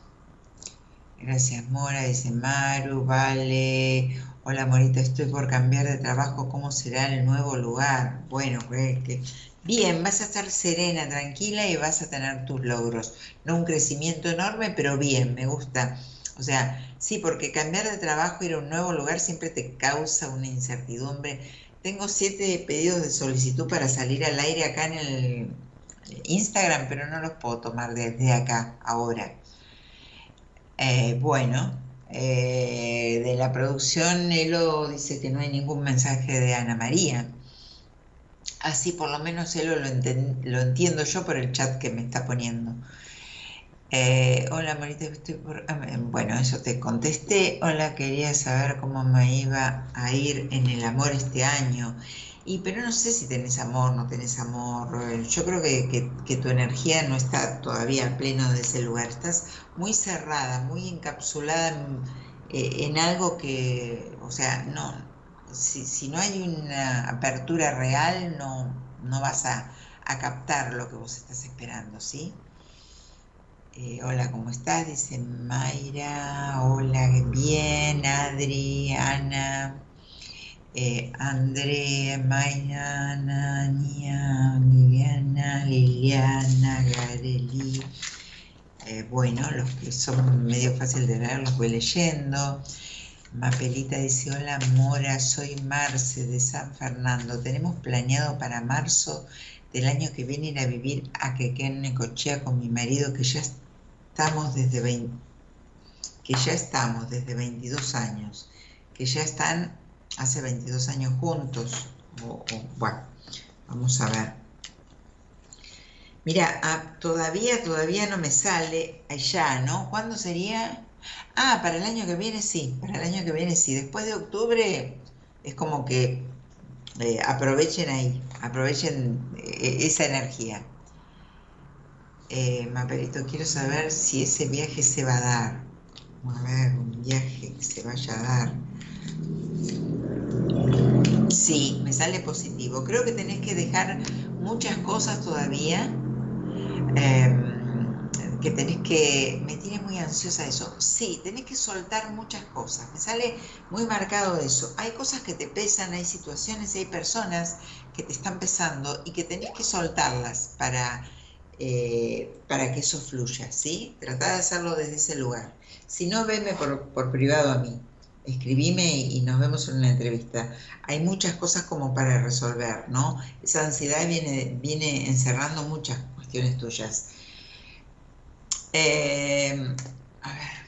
Gracias, Mora, dice Maru, vale. Hola, Morita, estoy por cambiar de trabajo. ¿Cómo será el nuevo lugar? Bueno, pues que bien, vas a estar serena, tranquila y vas a tener tus logros. No un crecimiento enorme, pero bien, me gusta. O sea, sí, porque cambiar de trabajo, ir a un nuevo lugar siempre te causa una incertidumbre. Tengo siete pedidos de solicitud para salir al aire acá en el Instagram, pero no los puedo tomar desde acá ahora. Eh, bueno, eh, de la producción, Elo dice que no hay ningún mensaje de Ana María. Así por lo menos Elo lo, lo entiendo yo por el chat que me está poniendo. Eh, hola Marita, estoy por... Ah, bueno, eso te contesté. Hola, quería saber cómo me iba a ir en el amor este año. Y pero no sé si tenés amor, no tenés amor. Yo creo que, que, tu energía no está todavía al pleno de ese lugar. Estás muy cerrada, muy encapsulada en, eh, algo que, o sea, no, si, si, no hay una apertura real, no, no vas a, a captar lo que vos estás esperando, ¿sí? Eh, hola, ¿cómo estás? Dice Mayra. Hola, bien. Adri, Ana eh, André, Mayana, Nia, Liliana, Liliana, Gareli. Eh, bueno, los que son medio fácil de leer los voy leyendo. Mapelita dice, hola Mora, soy Marce de San Fernando. Tenemos planeado para marzo del año que viene ir a vivir a Quequén, Necochea con mi marido que ya estamos desde 20, que ya estamos desde 22 años, que ya están hace 22 años juntos. bueno, vamos a ver. Mira, ah, todavía, todavía no me sale allá, ¿no? ¿Cuándo sería? Ah, para el año que viene sí, para el año que viene sí. Después de octubre es como que eh, aprovechen ahí, aprovechen eh, esa energía. Eh, Maperito, quiero saber si ese viaje se va a dar. A ver, un viaje que se vaya a dar. Sí, me sale positivo. Creo que tenés que dejar muchas cosas todavía. Em, que tenés que... Me tiene muy ansiosa eso. Sí, tenés que soltar muchas cosas. Me sale muy marcado eso. Hay cosas que te pesan, hay situaciones, hay personas que te están pesando y que tenés que soltarlas para, eh, para que eso fluya, ¿sí? Trata de hacerlo desde ese lugar. Si no, veme por, por privado a mí escribime y nos vemos en una entrevista. Hay muchas cosas como para resolver, ¿no? Esa ansiedad viene, viene encerrando muchas cuestiones tuyas. Eh, a ver,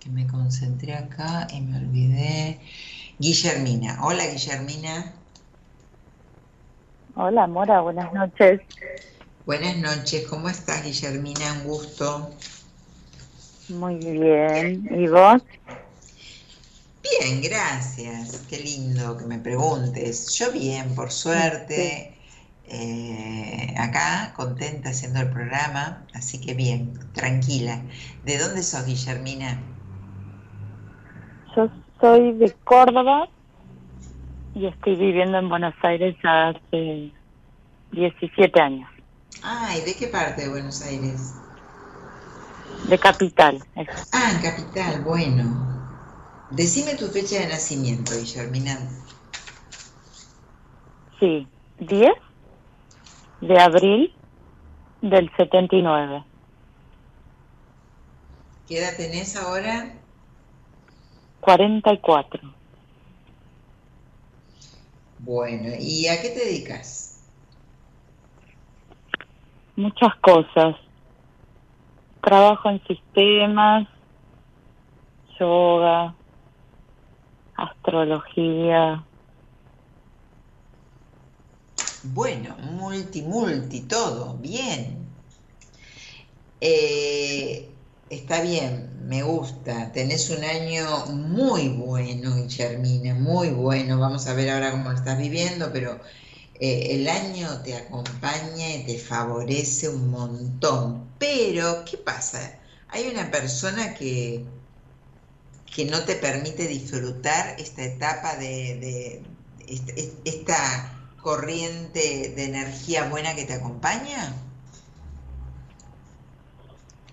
que me concentré acá y me olvidé. Guillermina. Hola, Guillermina. Hola, Mora, buenas noches. Buenas noches, ¿cómo estás, Guillermina? Un gusto. Muy bien. ¿Y vos? Bien, gracias. Qué lindo que me preguntes. Yo bien, por suerte. Eh, acá, contenta haciendo el programa, así que bien, tranquila. ¿De dónde sos, Guillermina? Yo soy de Córdoba y estoy viviendo en Buenos Aires hace 17 años. Ah, ¿y de qué parte de Buenos Aires? De Capital. Ah, en Capital, bueno. Decime tu fecha de nacimiento, Guillermina. Sí, 10 de abril del 79. ¿Qué edad tenés ahora? 44. Bueno, ¿y a qué te dedicas? Muchas cosas. Trabajo en sistemas, yoga, astrología. Bueno, multi, multi, todo, bien. Eh, está bien, me gusta. Tenés un año muy bueno, Guillermina, muy bueno. Vamos a ver ahora cómo lo estás viviendo, pero eh, el año te acompaña y te favorece un montón. Pero, ¿qué pasa? Hay una persona que, que no te permite disfrutar esta etapa de, esta corriente de energía buena que te acompaña.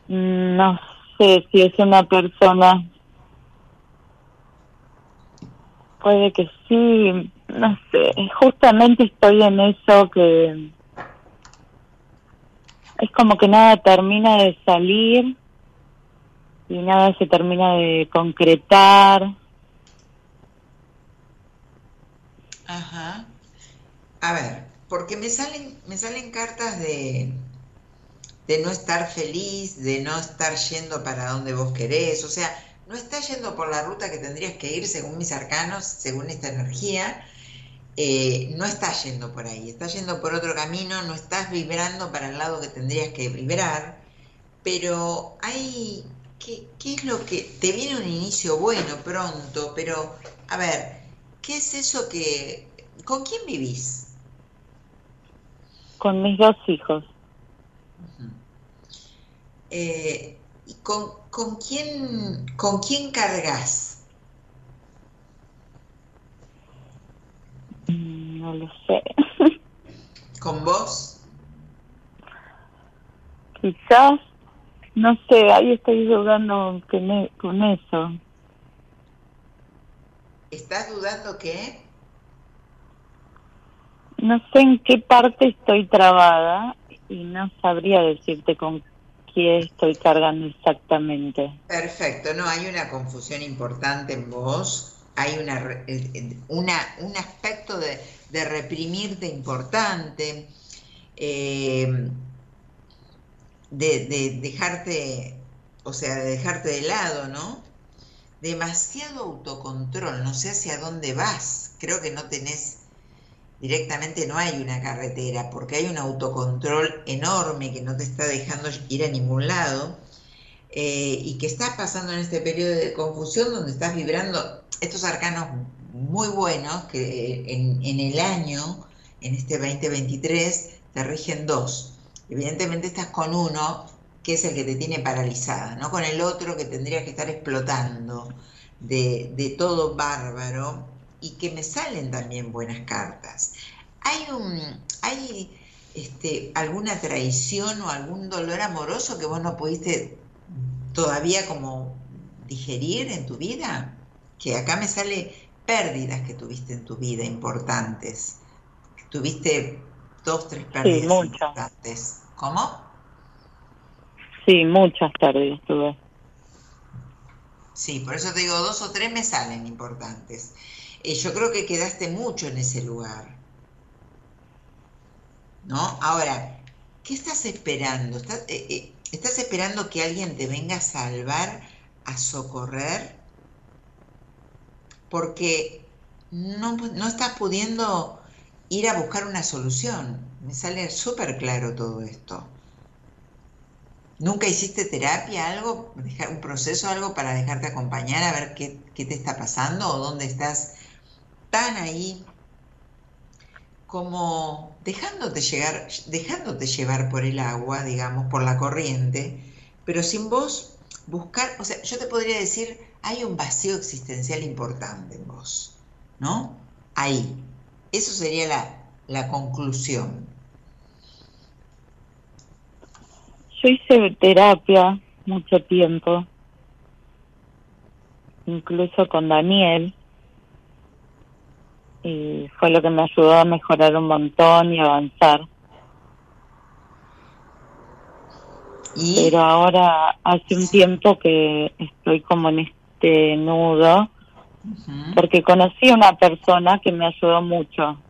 No sé si es una persona. Puede que sí, no sé, justamente estoy en eso que es como que nada termina de salir y nada se termina de concretar. Ajá. A ver, porque me salen me salen cartas de de no estar feliz, de no estar yendo para donde vos querés, o sea, no estás yendo por la ruta que tendrías que ir según mis arcanos, según esta energía, eh, no estás yendo por ahí, estás yendo por otro camino, no estás vibrando para el lado que tendrías que vibrar, pero hay, ¿qué, qué es lo que, te viene un inicio bueno pronto, pero a ver, ¿qué es eso que, con quién vivís? Con mis dos hijos. Eh, con, con, quién, ¿Con quién cargas? No lo sé. ¿Con vos? <laughs> Quizás, no sé, ahí estoy dudando con eso. ¿Estás dudando qué? No sé en qué parte estoy trabada y no sabría decirte con qué estoy cargando exactamente. Perfecto, no, hay una confusión importante en vos, hay una, una un aspecto de, de reprimirte importante, eh, de, dejarte, o sea, de dejarte de lado, ¿no? Demasiado autocontrol, no sé hacia dónde vas, creo que no tenés, directamente no hay una carretera, porque hay un autocontrol enorme que no te está dejando ir a ningún lado. Eh, y que estás pasando en este periodo de confusión donde estás vibrando estos arcanos muy buenos que en, el año, en este 2023, te rigen dos. Evidentemente estás con uno que es el que te tiene paralizada, no con el otro que tendría que estar explotando de, todo bárbaro y que me salen también buenas cartas. Hay un, hay este, alguna traición o algún dolor amoroso que vos no pudiste todavía como digerir en tu vida, que acá me sale pérdidas que tuviste en tu vida importantes. Tuviste dos, tres pérdidas importantes. ¿Cómo? Sí, muchas pérdidas tuve. Sí, por eso te digo, dos o tres me salen importantes. Eh, yo creo que quedaste mucho en ese lugar. ¿No? Ahora, ¿qué estás esperando? ¿Estás, eh, eh, ¿Estás esperando que alguien te venga a salvar, a socorrer? porque no, no estás pudiendo ir a buscar una solución. Me sale súper claro todo esto. ¿Nunca hiciste terapia, algo, un proceso, algo para dejarte acompañar a ver qué, qué te está pasando o dónde estás tan ahí como dejándote llegar, dejándote llevar por el agua, digamos, por la corriente, pero sin vos buscar, o sea, yo te podría decir, hay un vacío existencial importante en vos, ¿no? Ahí. Eso sería la, la conclusión. Yo hice terapia mucho tiempo, incluso con Daniel, y fue lo que me ayudó a mejorar un montón y avanzar. Pero ahora hace un tiempo que estoy como en este nudo, porque conocí a una persona que me ayudó mucho.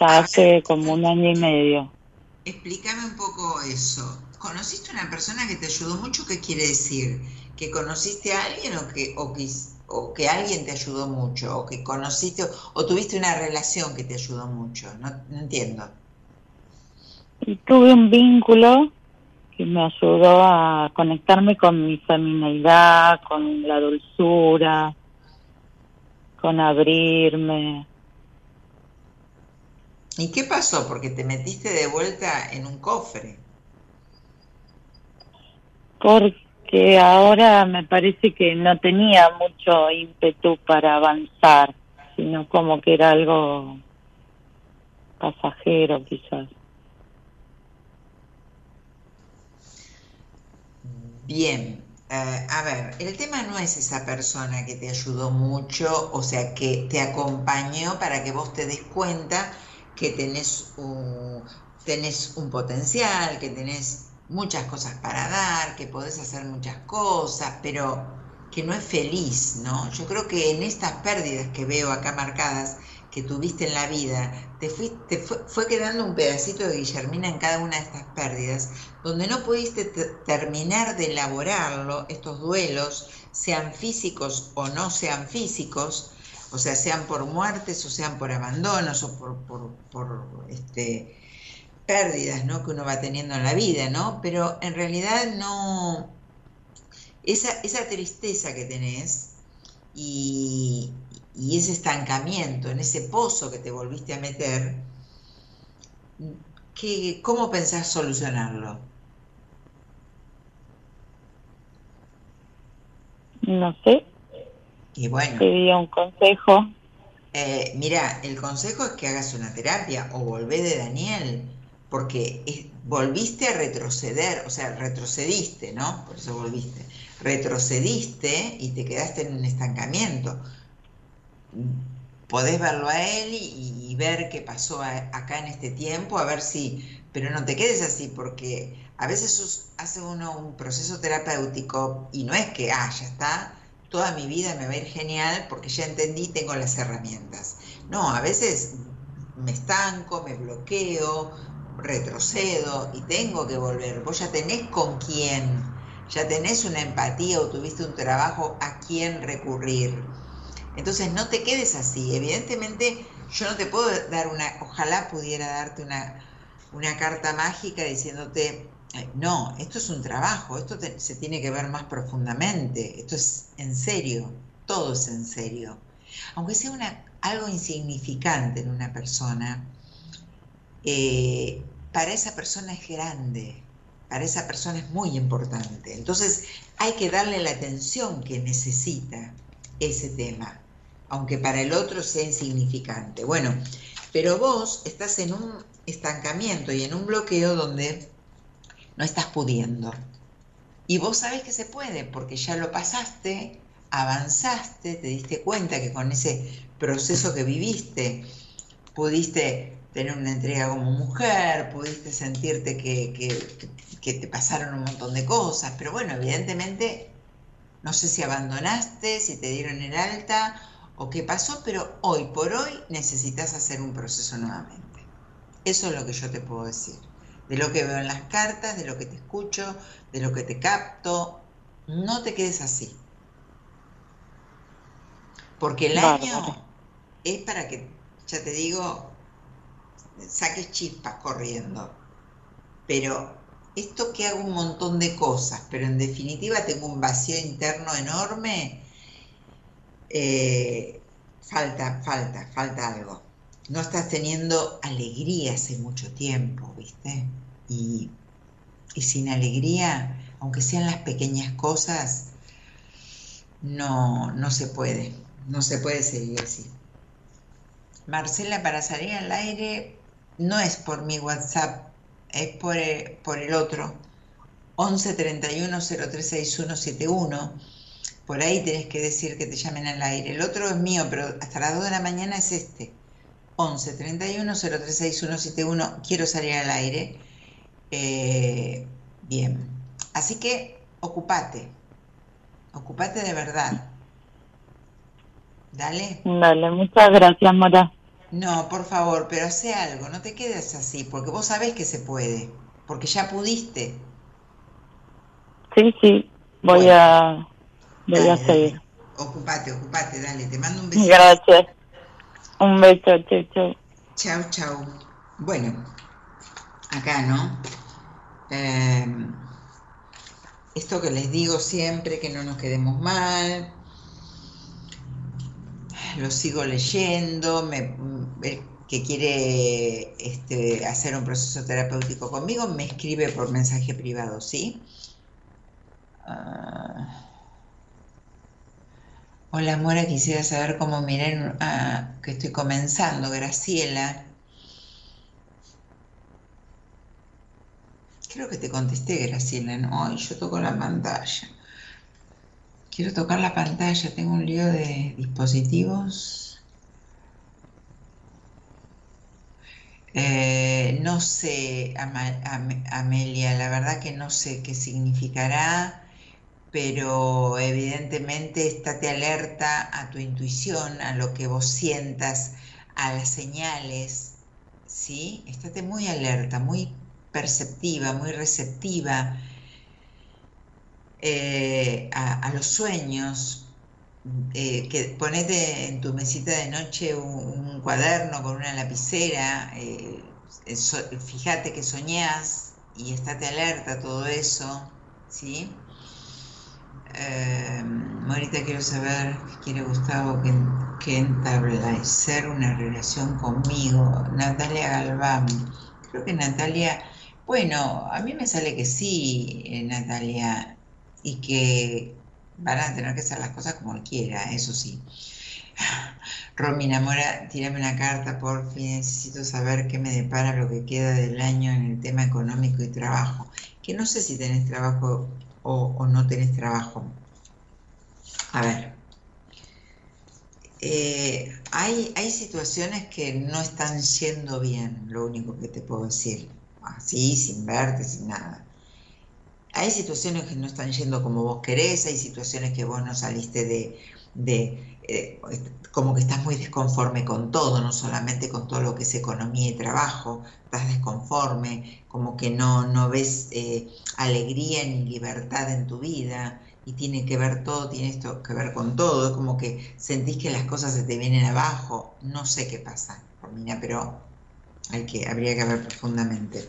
Ya hace como un año y medio. Explícame un poco eso. ¿Conociste a una persona que te ayudó mucho? ¿Qué quiere decir? ¿Que conociste a alguien o que, o que, o que alguien te ayudó mucho? ¿O que conociste o tuviste una relación que te ayudó mucho? No, no entiendo. Y tuve un vínculo que me ayudó a conectarme con mi feminidad, con la dulzura, con abrirme. ¿Y qué pasó? Porque te metiste de vuelta en un cofre. Porque ahora me parece que no tenía mucho ímpetu para avanzar, sino como que era algo pasajero quizás. Bien, eh, a ver, el tema no es esa persona que te ayudó mucho, o sea, que te acompañó para que vos te des cuenta que tenés un, tenés un potencial, que tenés muchas cosas para dar, que podés hacer muchas cosas, pero que no es feliz, ¿no? Yo creo que en estas pérdidas que veo acá marcadas, que tuviste en la vida, te, fuiste, fue, fue, quedando un pedacito de Guillermina en cada una de estas pérdidas, donde no pudiste terminar de elaborarlo, estos duelos, sean físicos o no sean físicos, o sea, sean por muertes o sean por abandonos o por, por, por este, pérdidas ¿no? que uno va teniendo en la vida, ¿no? Pero en realidad no, esa, esa tristeza que tenés y, y ese estancamiento, en ese pozo que te volviste a meter, ¿qué, ¿cómo pensás solucionarlo? No sé. Y bueno. Pedía un consejo. Eh, mira, el consejo es que hagas una terapia o volvé de Daniel, porque volviste a retroceder, o sea, retrocediste, ¿no? Por eso volviste. Retrocediste y te quedaste en un estancamiento podés verlo a él y, ver qué pasó acá en este tiempo, a ver si, pero no te quedes así, porque a veces hace uno un proceso terapéutico y no es que, ah, ya está, toda mi vida me va a ir genial porque ya entendí, tengo las herramientas. No, a veces me estanco, me bloqueo, retrocedo y tengo que volver. Vos ya tenés con quién, ya tenés una empatía o tuviste un trabajo a quién recurrir entonces no te quedes así. Evidentemente yo no te puedo dar una, ojalá pudiera darte una, una carta mágica diciéndote, no, esto es un trabajo, esto se tiene que ver más profundamente, esto es en serio, todo es en serio. Aunque sea una, algo insignificante en una persona, eh, para esa persona es grande, para esa persona es muy importante. Entonces hay que darle la atención que necesita ese tema aunque para el otro sea insignificante. Bueno, pero vos estás en un estancamiento y en un bloqueo donde no estás pudiendo. Y vos sabés que se puede, porque ya lo pasaste, avanzaste, te diste cuenta que con ese proceso que viviste pudiste tener una entrega como mujer, pudiste sentirte que, que, que te pasaron un montón de cosas, pero bueno, evidentemente, no sé si abandonaste, si te dieron el alta o qué pasó, pero hoy por hoy necesitas hacer un proceso nuevamente. Eso es lo que yo te puedo decir. De lo que veo en las cartas, de lo que te escucho, de lo que te capto. No te quedes así. Porque el año es para que, ya te digo, saques chispas corriendo. Pero esto que hago un montón de cosas, pero en definitiva tengo un vacío interno enorme, eh, falta, falta, falta algo. No estás teniendo alegría hace mucho tiempo, ¿viste? Y, sin alegría, aunque sean las pequeñas cosas, no, no se puede, no se puede seguir así. Marcela, para salir al aire, no es por mi WhatsApp, es por el, por el otro, 11 31 036171 por ahí tenés que decir que te llamen al aire. El otro es mío, pero hasta las 2 de la mañana es este. 11 31 036171. Quiero salir al aire. Eh, bien. Así que ocupate. Ocupate de verdad. Dale. Dale, muchas gracias, Mora. No, por favor, pero hace algo, no te quedes así, porque vos sabés que se puede, porque ya pudiste. Sí, sí, voy a Voy a seguir. Ocupate, ocupate, dale, te mando un beso. Gracias. Un beso, chau, chau. Chau, chau. Bueno, acá, ¿no? Em, esto que les digo siempre, que no nos quedemos mal. Lo sigo leyendo, me, que quiere este, hacer un proceso terapéutico conmigo, me escribe por mensaje privado, ¿sí? Ah. Hola Mora, quisiera saber cómo miren ah, que estoy comenzando, Graciela. Creo que te contesté, Graciela, ¿no? Ay, yo toco la pantalla. Quiero tocar la pantalla, tengo un lío de dispositivos. Eh, no sé, Amelia, la verdad que no sé qué significará, pero evidentemente estate alerta a tu intuición, a lo que vos sientas, a las señales, ¿sí? Estate muy alerta, muy perceptiva, muy receptiva eh, a, los sueños. Eh, que ponete en tu mesita de noche un, cuaderno con una lapicera, eh, fíjate que soñás y estate alerta a todo eso, ¿sí? Ahorita quiero saber qué quiere Gustavo que, que entablecer una relación conmigo. Natalia Galván. Creo que Natalia bueno, a mí me sale que sí, eh, Natalia, y que van a tener que hacer las cosas como él quiera, eso sí. <sighs> Romina Mora, tírame una carta, por fin, necesito saber qué me depara lo que queda del año en el tema económico y trabajo. Que no sé si tenés trabajo o, no tenés trabajo. A ver, eh, hay, hay situaciones que no están yendo bien, lo único que te puedo decir así, sin verte, sin nada. Hay situaciones que no están yendo como vos querés, hay situaciones que vos no saliste de, eh, como que estás muy desconforme con todo, no solamente con todo lo que es economía y trabajo, estás desconforme, como que no, no ves eh, alegría ni libertad en tu vida y tiene que ver todo, tiene esto que ver con todo, es como que sentís que las cosas se te vienen abajo, no sé qué pasa, Romina, pero hay que, habría que ver profundamente.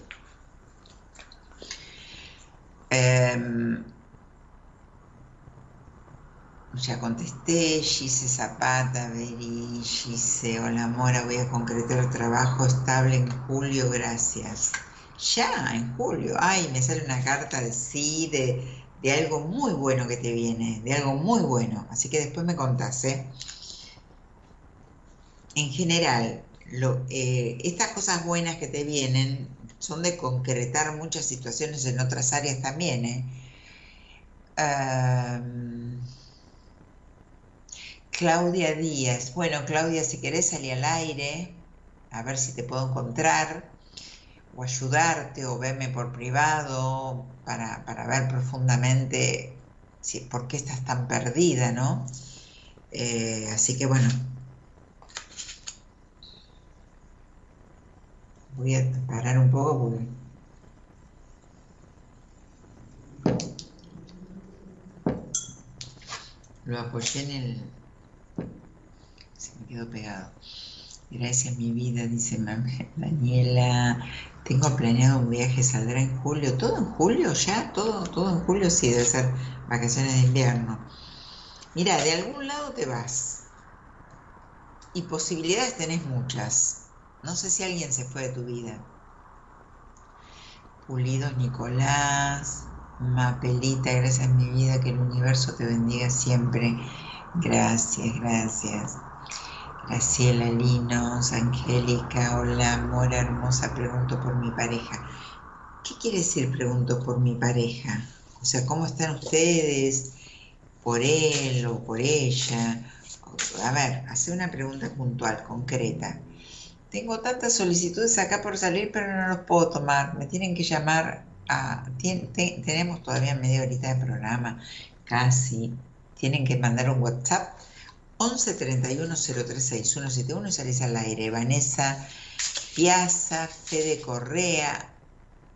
Ya contesté, Gise Zapata, Beri, Gise, hola Mora, voy a concretar trabajo estable en julio, gracias. Ya, en julio, ay, me sale una carta de sí, de, de algo muy bueno que te viene, de algo muy bueno, así que después me contás, ¿eh? En general, eh, estas cosas buenas que te vienen son de concretar muchas situaciones en otras áreas también. ¿eh? Claudia Díaz. Bueno, Claudia, si querés salir al aire, a ver si te puedo encontrar o ayudarte o verme por privado para, ver profundamente si, por qué estás tan perdida, ¿no? Eh, así que bueno, Voy a parar un poco porque... Lo apoyé en el... Me quedó pegado. Gracias mi vida, dice <laughs> Daniela. Tengo planeado un viaje, saldrá en julio. ¿Todo en julio ya? ¿Todo, todo en julio? Sí, debe ser vacaciones de invierno. Mira, de algún lado te vas. Y posibilidades tenés muchas. No sé si alguien se fue de tu vida. Pulidos Nicolás, Mapelita, gracias mi vida, que el universo te bendiga siempre. Gracias, gracias. Graciela Linos, Angélica, hola, amor hermosa, pregunto por mi pareja. ¿Qué quiere decir pregunto por mi pareja? O sea, ¿cómo están ustedes? ¿Por él o por ella? A ver, hace una pregunta puntual, concreta. Tengo tantas solicitudes acá por salir, pero no los puedo tomar. Me tienen que llamar a... tenemos todavía media horita de programa, casi. Tienen que mandar un WhatsApp 11 31 036 171 y salís al aire. Vanessa Piazza, Fede Correa,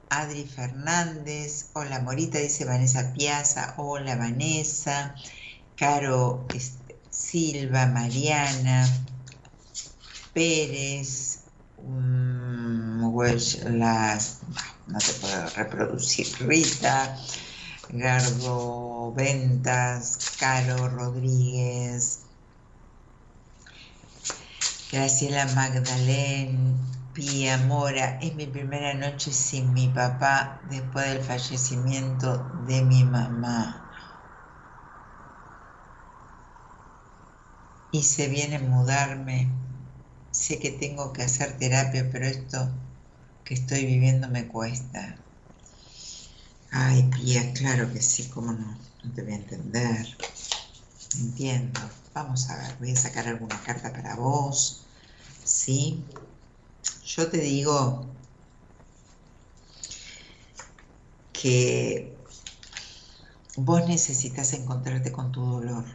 Adri Fernández, hola Morita, dice Vanessa Piazza, hola Vanessa, Caro este, Silva, Mariana, Pérez, um, las, no te puedo reproducir, Rita, Gardo Ventas, Caro Rodríguez, Graciela Magdalena, Pía Mora, es mi primera noche sin mi papá después del fallecimiento de mi mamá. Y se viene mudarme. Sé que tengo que hacer terapia, pero esto que estoy viviendo me cuesta. Ay, Pía, claro que sí, cómo no, no te voy a entender. Entiendo. Vamos a ver, voy a sacar alguna carta para vos. ¿Sí? Yo te digo que vos necesitas encontrarte con tu dolor.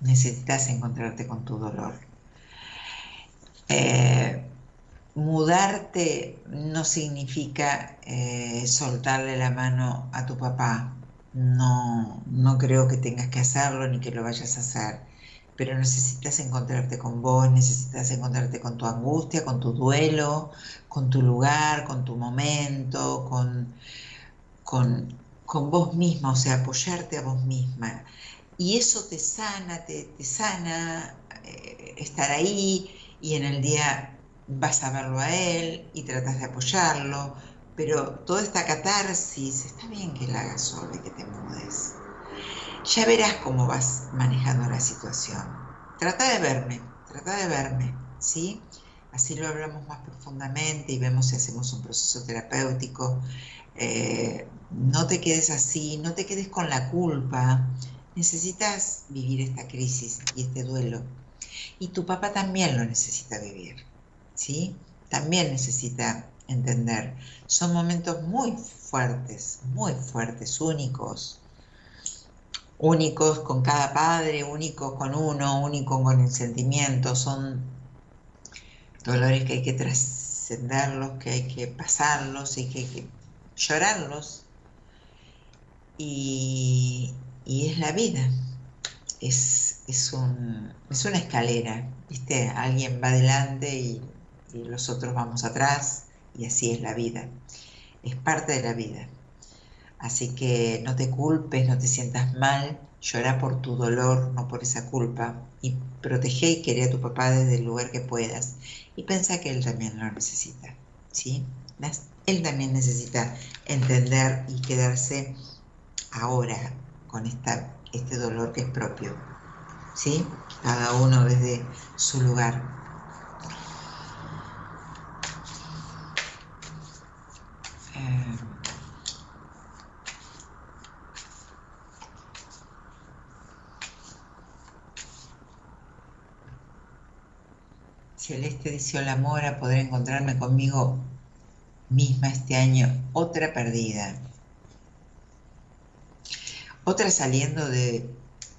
Necesitas encontrarte con tu dolor. Eh, mudarte no significa eh, soltarle la mano a tu papá. No, no creo que tengas que hacerlo ni que lo vayas a hacer. Pero necesitas encontrarte con vos, necesitas encontrarte con tu angustia, con tu duelo, con tu lugar, con tu momento, con, con, con vos misma, o sea, apoyarte a vos misma. Y eso te sana, te, te sana eh, estar ahí y en el día vas a verlo a él y tratas de apoyarlo, pero toda esta catarsis, está bien que la hagas sola y que te mudes. Ya verás cómo vas manejando la situación. Trata de verme, trata de verme, ¿sí? Así lo hablamos más profundamente y vemos si hacemos un proceso terapéutico. Eh, no te quedes así, no te quedes con la culpa. Necesitas vivir esta crisis y este duelo. Y tu papá también lo necesita vivir. ¿sí? También necesita entender. Son momentos muy fuertes, muy fuertes, únicos. Únicos con cada padre, únicos con uno, únicos con el sentimiento. Son dolores que hay que trascenderlos, que hay que pasarlos y que hay que llorarlos. Y, es la vida. Es, es, un, es una escalera, ¿viste? Alguien va adelante y y los otros vamos atrás y así es la vida. Es parte de la vida. Así que no te culpes, no te sientas mal, llora por tu dolor, no por esa culpa, y protege y querer a tu papá desde el lugar que puedas. Y piensa que él también lo necesita, ¿sí? Él también necesita entender y quedarse ahora con esta, este dolor que es propio, ¿sí? Cada uno desde su lugar. Celeste dice, hola Mora, poder encontrarme conmigo misma este año, otra perdida. Otra saliendo de,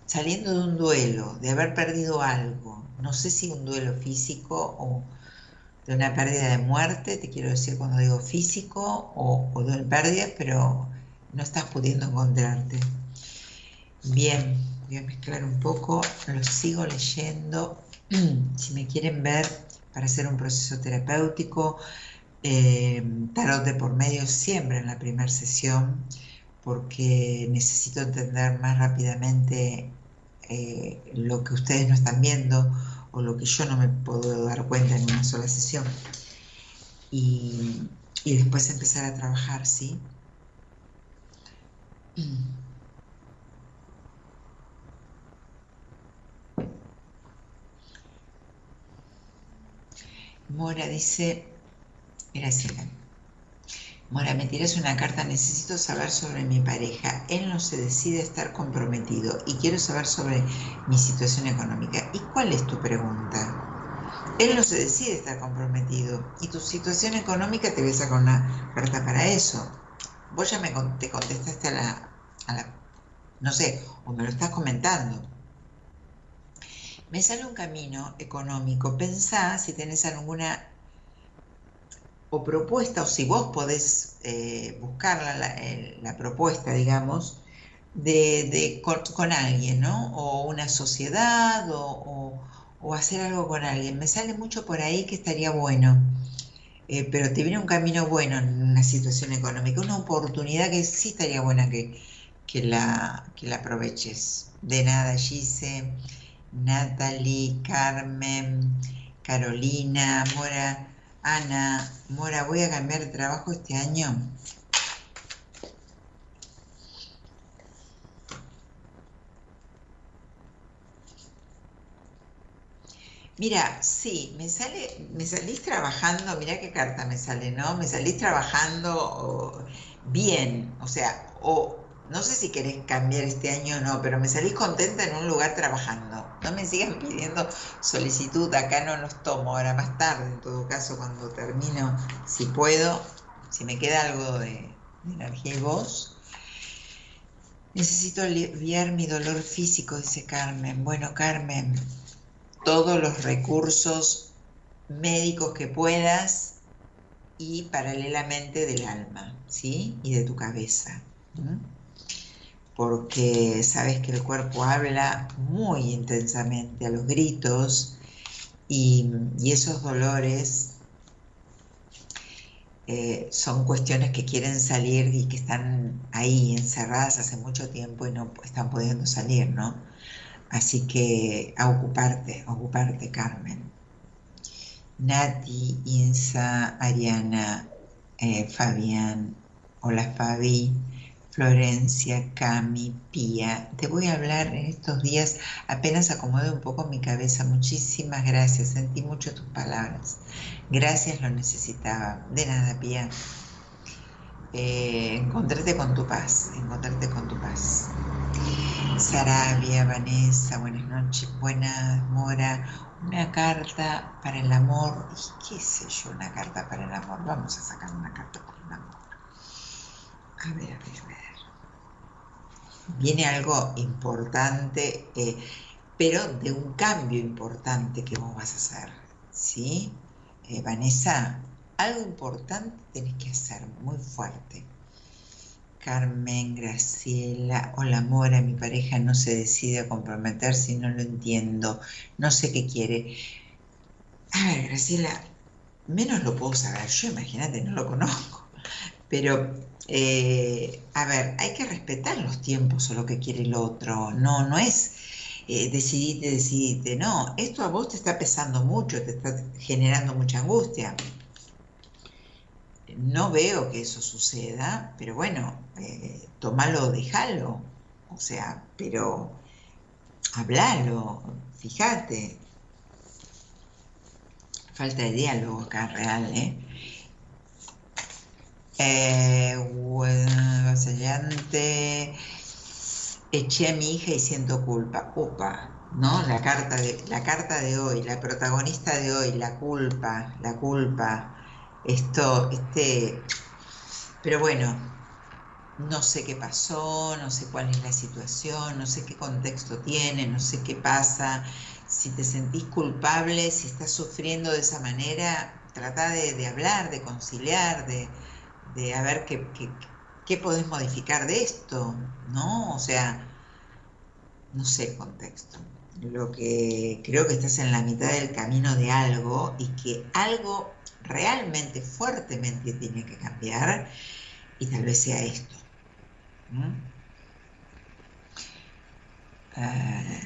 saliendo de un duelo, de haber perdido algo. No sé si un duelo físico o de una pérdida de muerte, te quiero decir cuando digo físico o, o de pérdida, pero no estás pudiendo encontrarte. Bien, voy a mezclar un poco, lo sigo leyendo. <clears throat> si me quieren ver para hacer un proceso terapéutico, eh, tarot de por medio siempre en la primera sesión, porque necesito entender más rápidamente eh, lo que ustedes no están viendo o lo que yo no me puedo dar cuenta en una sola sesión. Y, y después empezar a trabajar, ¿sí? Mora dice, Graciela, Mora, me tiras una carta, necesito saber sobre mi pareja. Él no se decide a estar comprometido y quiero saber sobre mi situación económica. ¿Y cuál es tu pregunta? Él no se decide a estar comprometido y tu situación económica te voy a sacar una carta para eso. Vos ya me te contestaste a la, a la, no sé, o me lo estás comentando me sale un camino económico. Pensá si tenés alguna o propuesta, o si vos podés eh, buscar la, propuesta, digamos, de, con, alguien, ¿no? O una sociedad, o, hacer algo con alguien. Me sale mucho por ahí que estaría bueno. Eh, pero te viene un camino bueno en una situación económica, una oportunidad que sí estaría buena que, que, la, que la aproveches. De nada, Gise. Natalie, Carmen, Carolina, Mora, Ana, Mora, voy a cambiar de trabajo este año. Mira, sí, me sale, me salís trabajando, mira qué carta me sale, ¿no? Me salís trabajando bien, o sea, o no sé si querés cambiar este año o no, pero me salís contenta en un lugar trabajando. No me sigan pidiendo solicitud, acá no los tomo, ahora más tarde, en todo caso, cuando termino, si puedo, si me queda algo de, de energía y voz. Necesito aliviar mi dolor físico, dice Carmen. Bueno, Carmen, todos los recursos médicos que puedas y paralelamente del alma, ¿sí? Y de tu cabeza. Porque sabes que el cuerpo habla muy intensamente a los gritos y, esos dolores eh, son cuestiones que quieren salir y que están ahí encerradas hace mucho tiempo y no están pudiendo salir, ¿no? Así que a ocuparte, a ocuparte, Carmen. Nati, Insa, Ariana, eh, Fabián, hola Fabi, Florencia, Cami, Pía. Te voy a hablar en estos días, apenas acomode un poco mi cabeza. Muchísimas gracias, sentí mucho tus palabras. Gracias, lo necesitaba. De nada, Pía. Eh, encontrarte con tu paz, encontrarte con tu paz. Sarabia, Vanessa, buenas noches, buenas, Mora, una carta para el amor, qué sé yo, una carta para el amor, vamos a sacar una carta para el amor. A ver, a ver, a ver. Viene algo importante, eh, pero de un cambio importante que vos vas a hacer, ¿sí? Eh, Vanessa, algo importante tenés que hacer, muy fuerte. Carmen, Graciela, hola Mora, mi pareja no se decide a comprometer si no lo entiendo, no sé qué quiere. A ver, Graciela, menos lo puedo saber, yo imagínate, no lo conozco, pero eh, a ver, hay que respetar los tiempos o lo que quiere el otro, no, no es eh, decidite, decidite, no, esto a vos te está pesando mucho, te está generando mucha angustia. No veo que eso suceda, pero bueno, eh, tomalo, déjalo. O sea, pero hablalo, fíjate. Falta de diálogo acá real, ¿eh? Eh vasallante, eché a mi hija y siento culpa. Opa, ¿no? La carta, de, la carta de hoy, la protagonista de hoy, la culpa, la culpa esto, este, pero bueno, no sé qué pasó, no sé cuál es la situación, no sé qué contexto tiene, no sé qué pasa. Si te sentís culpable, si estás sufriendo de esa manera, trata de, hablar, de conciliar, de, de a ver qué, qué, qué podés modificar de esto, ¿no? O sea, no sé el contexto. Lo que creo que estás en la mitad del camino de algo y que algo realmente fuertemente tiene que cambiar y tal vez sea esto. Ah,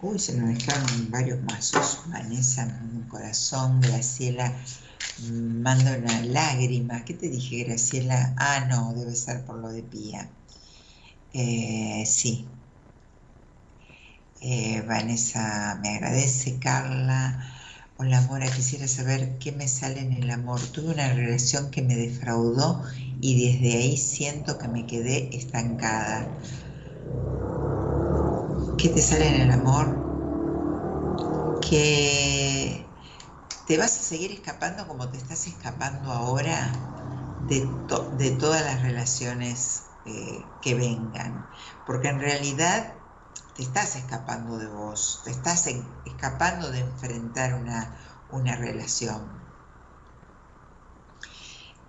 uy, se me mezclaron varios mazos. Vanessa, un corazón, Graciela, manda una lágrima. ¿Qué te dije, Graciela? Ah, no, debe ser por lo de Pía. Eh, sí. Eh, Vanessa me agradece, Carla. Hola Mora, quisiera saber qué me sale en el amor. Tuve una relación que me defraudó y desde ahí siento que me quedé estancada. ¿Qué te sale en el amor? Que te vas a seguir escapando como te estás escapando ahora de, todas las relaciones eh, que vengan. Porque en realidad te estás escapando de vos, te estás escapando de enfrentar una, una relación.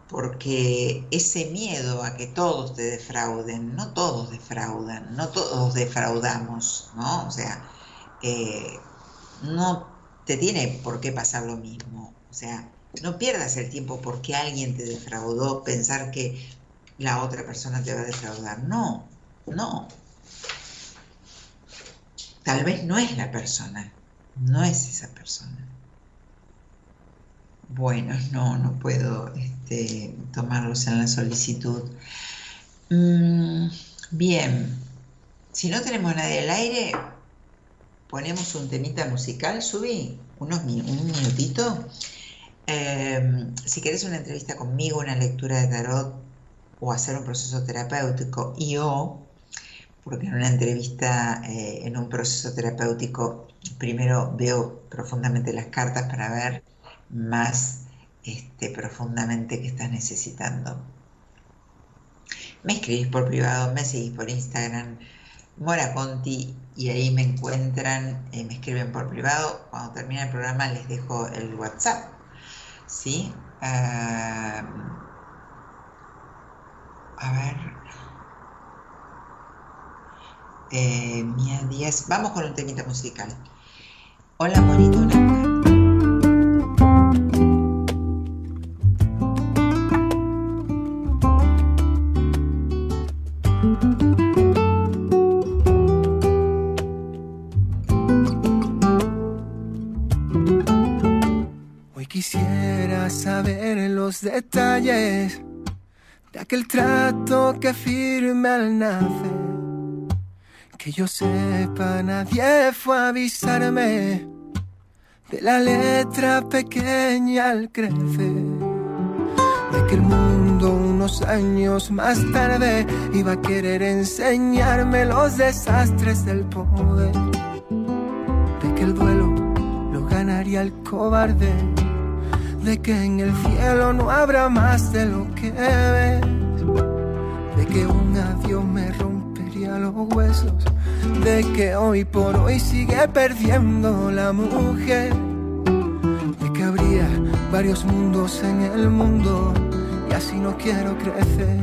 Porque ese miedo a que todos te defrauden, no todos defraudan, no todos defraudamos, ¿no? O sea, eh, no te tiene por qué pasar lo mismo. O sea, no pierdas el tiempo porque alguien te defraudó, pensar que la otra persona te va a defraudar. No, no, tal vez no es la persona, no es esa persona. Bueno, no, no puedo este, tomarlos en la solicitud. Mm, bien, si no tenemos nadie al aire, ponemos un temita musical, subí unos, un minutito. Em, si quieres una entrevista conmigo, una lectura de tarot o hacer un proceso terapéutico y o, porque en una entrevista, eh, en un proceso terapéutico, primero veo profundamente las cartas para ver más este, profundamente qué estás necesitando. Me escribís por privado, me seguís por Instagram, Mora Conti, y ahí me encuentran, eh, me escriben por privado. Cuando termine el programa les dejo el WhatsApp. ¿Sí? Ah, a ver. Eh, Mía Díaz. Vamos con un temita musical. Hola, monito. Aquel trato que firme al nacer. Que yo sepa, nadie fue a avisarme de la letra pequeña al crecer. De que el mundo unos años más tarde iba a querer enseñarme los desastres del poder. De que el duelo lo ganaría el cobarde. De que en el cielo no habrá más de lo que ves. De que un adiós me rompería los huesos. De que hoy por hoy sigue perdiendo la mujer. De que habría varios mundos en el mundo y así no quiero crecer.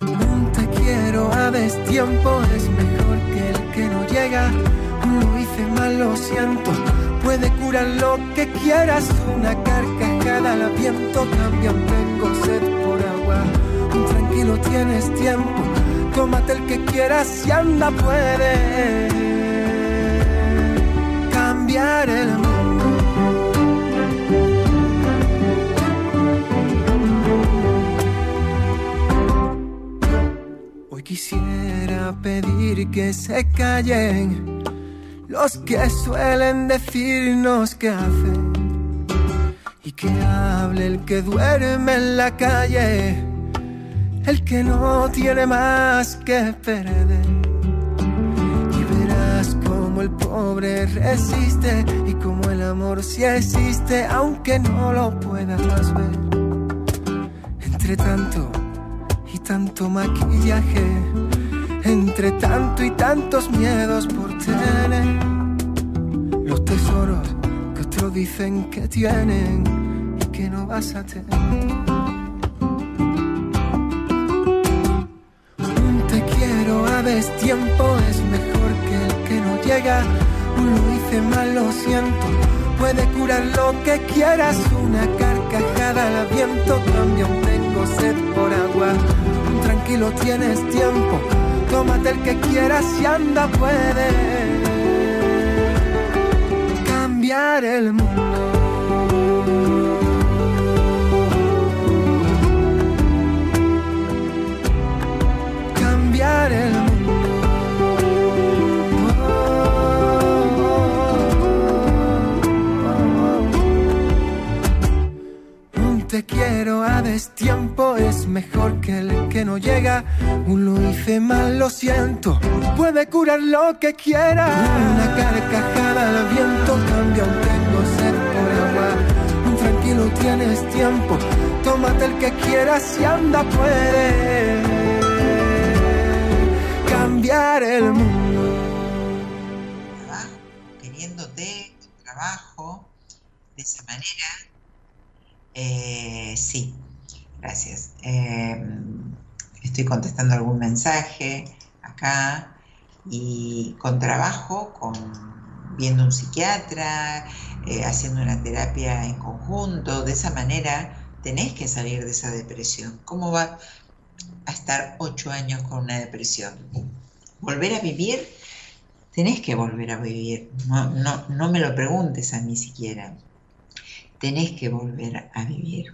Un te quiero a destiempo es mejor que el que no llega. Lo hice mal, lo siento. Puede curar lo que quieras, una carcajada al viento. Cambian, tengo sed por agua. Un tranquilo tienes tiempo. Tómate el que quieras y anda, puede cambiar el mundo. Hoy quisiera pedir que se callen los que suelen decirnos qué hacen y que hable el que duerme en la calle, el que no tiene más que perder. Y verás cómo el pobre resiste y cómo el amor sí existe, aunque no lo puedas ver. Entre tanto y tanto maquillaje, entre tanto y tantos miedos por tener los tesoros dicen que tienen y que no vas a tener. Un te quiero a destiempo es mejor que el que no llega. Un lo hice mal, lo siento. Puede curar lo que quieras, una carcajada al viento. Cambia un tengo sed por agua. Un tranquilo tienes tiempo. Tómate el que quieras y anda, puede cambiar el mundo. Cambiar el mundo. Un te quiero a destiempo es mejor que el que no llega. Un lo hice mal, lo siento. Puede curar lo que quiera. Una carcajada al viento tienes tiempo. Tómate el que quieras y anda puede cambiar el mundo. trabajo, queriéndote, tu trabajo, de esa manera. Eh, sí, gracias. Eh, estoy contestando algún mensaje acá y con trabajo, con viendo un psiquiatra, eh, haciendo una terapia en conjunto, de esa manera tenés que salir de esa depresión. ¿Cómo va a estar ocho años con una depresión? volver a vivir, tenés que volver a vivir. No, no, no me lo preguntes a mí siquiera. Tenés que volver a vivir.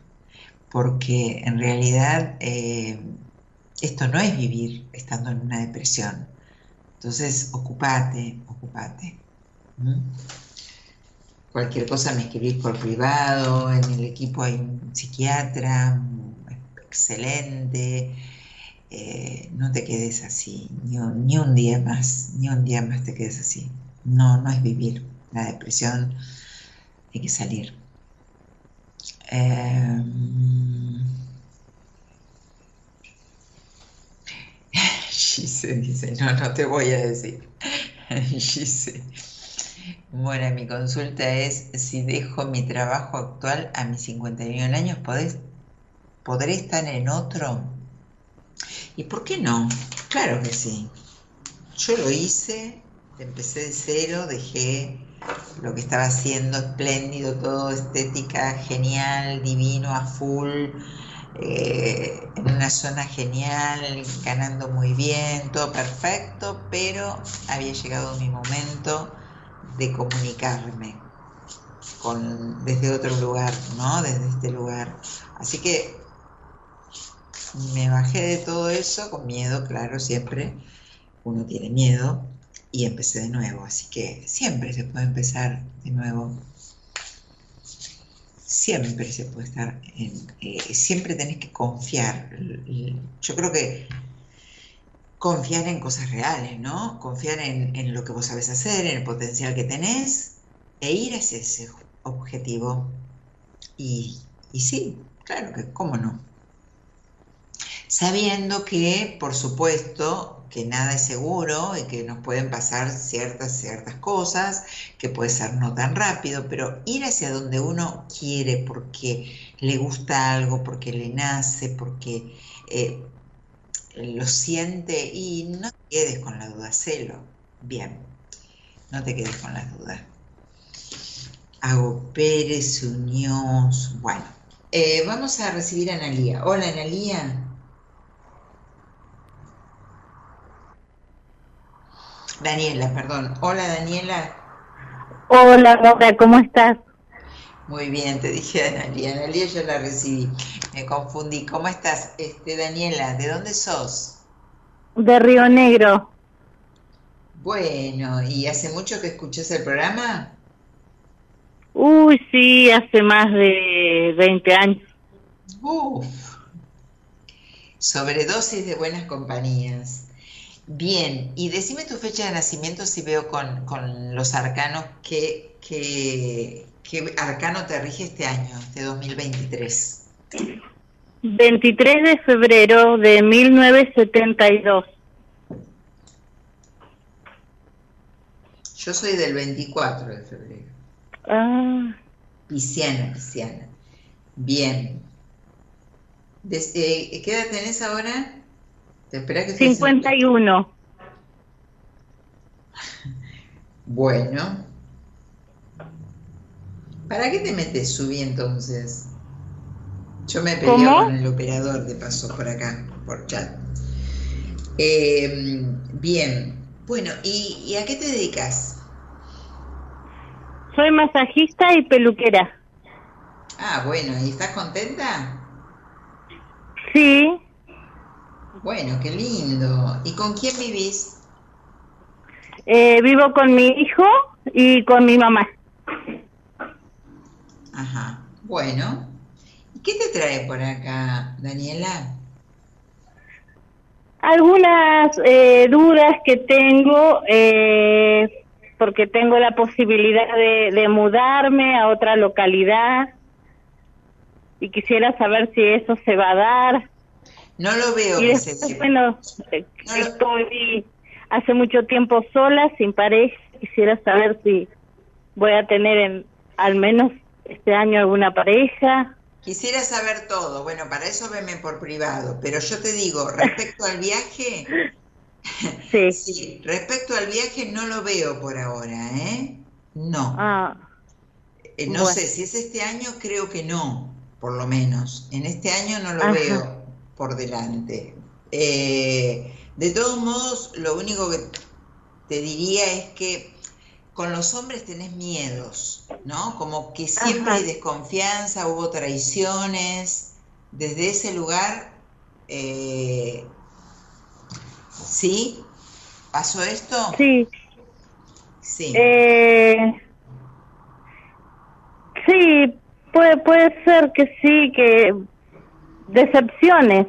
Porque en realidad eh, esto no es vivir estando en una depresión. Entonces, ocupate, ocupate. Cualquier cosa me escribís por privado, en el equipo hay un psiquiatra excelente, eh, no te quedes así, ni un, día más, ni un día más te quedes así. No, no es vivir. La depresión hay que salir. <laughs> Eh, Gise dice, no, no te voy a decir. <laughs> Gise. Bueno, mi consulta es si dejo mi trabajo actual a mis 51 años, ¿podré estar en otro? ¿Y por qué no? Claro que sí. Yo lo hice, empecé de cero, dejé lo que estaba haciendo espléndido, todo estética genial, divino, a full, eh, en una zona genial, ganando muy bien, todo perfecto, pero había llegado mi momento de comunicarme con, desde otro lugar, ¿no? Desde este lugar. Así que me bajé de todo eso con miedo, claro, siempre uno tiene miedo y empecé de nuevo. Así que siempre se puede empezar de nuevo. Siempre se puede estar en, eh, siempre tenés que confiar. Yo creo que confiar en cosas reales, ¿no? Confiar en, lo que vos sabés hacer, en el potencial que tenés e ir hacia ese objetivo. Y, y sí, claro que, ¿cómo no? sabiendo que, por supuesto, que nada es seguro y que nos pueden pasar ciertas, ciertas cosas, que puede ser no tan rápido, pero ir hacia donde uno quiere porque le gusta algo, porque le nace, porque eh, lo siente y no te quedes con la duda, celo. Bien, no te quedes con las dudas. Hago Pérez, Unión, bueno. Eh, vamos a recibir a Analía. Hola Analía. Daniela, perdón. Hola Daniela. Hola Laura, ¿cómo estás? Muy bien, te dije Analia. Analia yo la recibí. Me confundí. ¿Cómo estás, este, Daniela? ¿De dónde sos? De Río Negro. Bueno, ¿y hace mucho que escuchas el programa? Uy, sí, hace más de 20 años. Uf. Sobredosis de buenas compañías. Bien, y decime tu fecha de nacimiento si veo con, los arcanos qué que, arcano te rige este año, este 2023. 23 de febrero de 1972. Yo soy del 24 de febrero. Ah. Pisciana, pisciana. Bien. Eh, ¿Qué edad tenés ahora? 51. <laughs> Bueno. ¿Para qué te metes subí entonces? Yo me peleé con el operador de paso por acá, por chat. Em, bien. Bueno, ¿y, ¿y a qué te dedicas? Soy masajista y peluquera. Ah, bueno, ¿y estás contenta? Sí. Bueno, qué lindo. ¿Y con quién vivís? Eh, vivo con mi hijo y con mi mamá. Ajá, bueno. ¿Y qué te trae por acá, Daniela? Algunas eh, dudas que tengo, eh, porque tengo la posibilidad de, de mudarme a otra localidad y quisiera saber si eso se va a dar. No lo veo. Y bueno, estoy hace mucho tiempo sola, sin pareja. Quisiera saber si voy a tener en, al menos este año alguna pareja. Quisiera saber todo. Bueno, para eso veme por privado. Pero yo te digo, respecto al viaje, <laughs> sí. sí. respecto al viaje no lo veo por ahora, ¿eh? No. Ah, eh, no sé, si es este año, creo que no, por lo menos. En este año no lo veo por delante. Eh, De todos modos, lo único que te diría es que con los hombres tenés miedos, ¿no? Como que siempre hay desconfianza, hubo traiciones. Desde ese lugar, eh, ¿sí? ¿Pasó esto? Sí. Sí. Eh, sí, puede, puede ser que sí, que decepciones.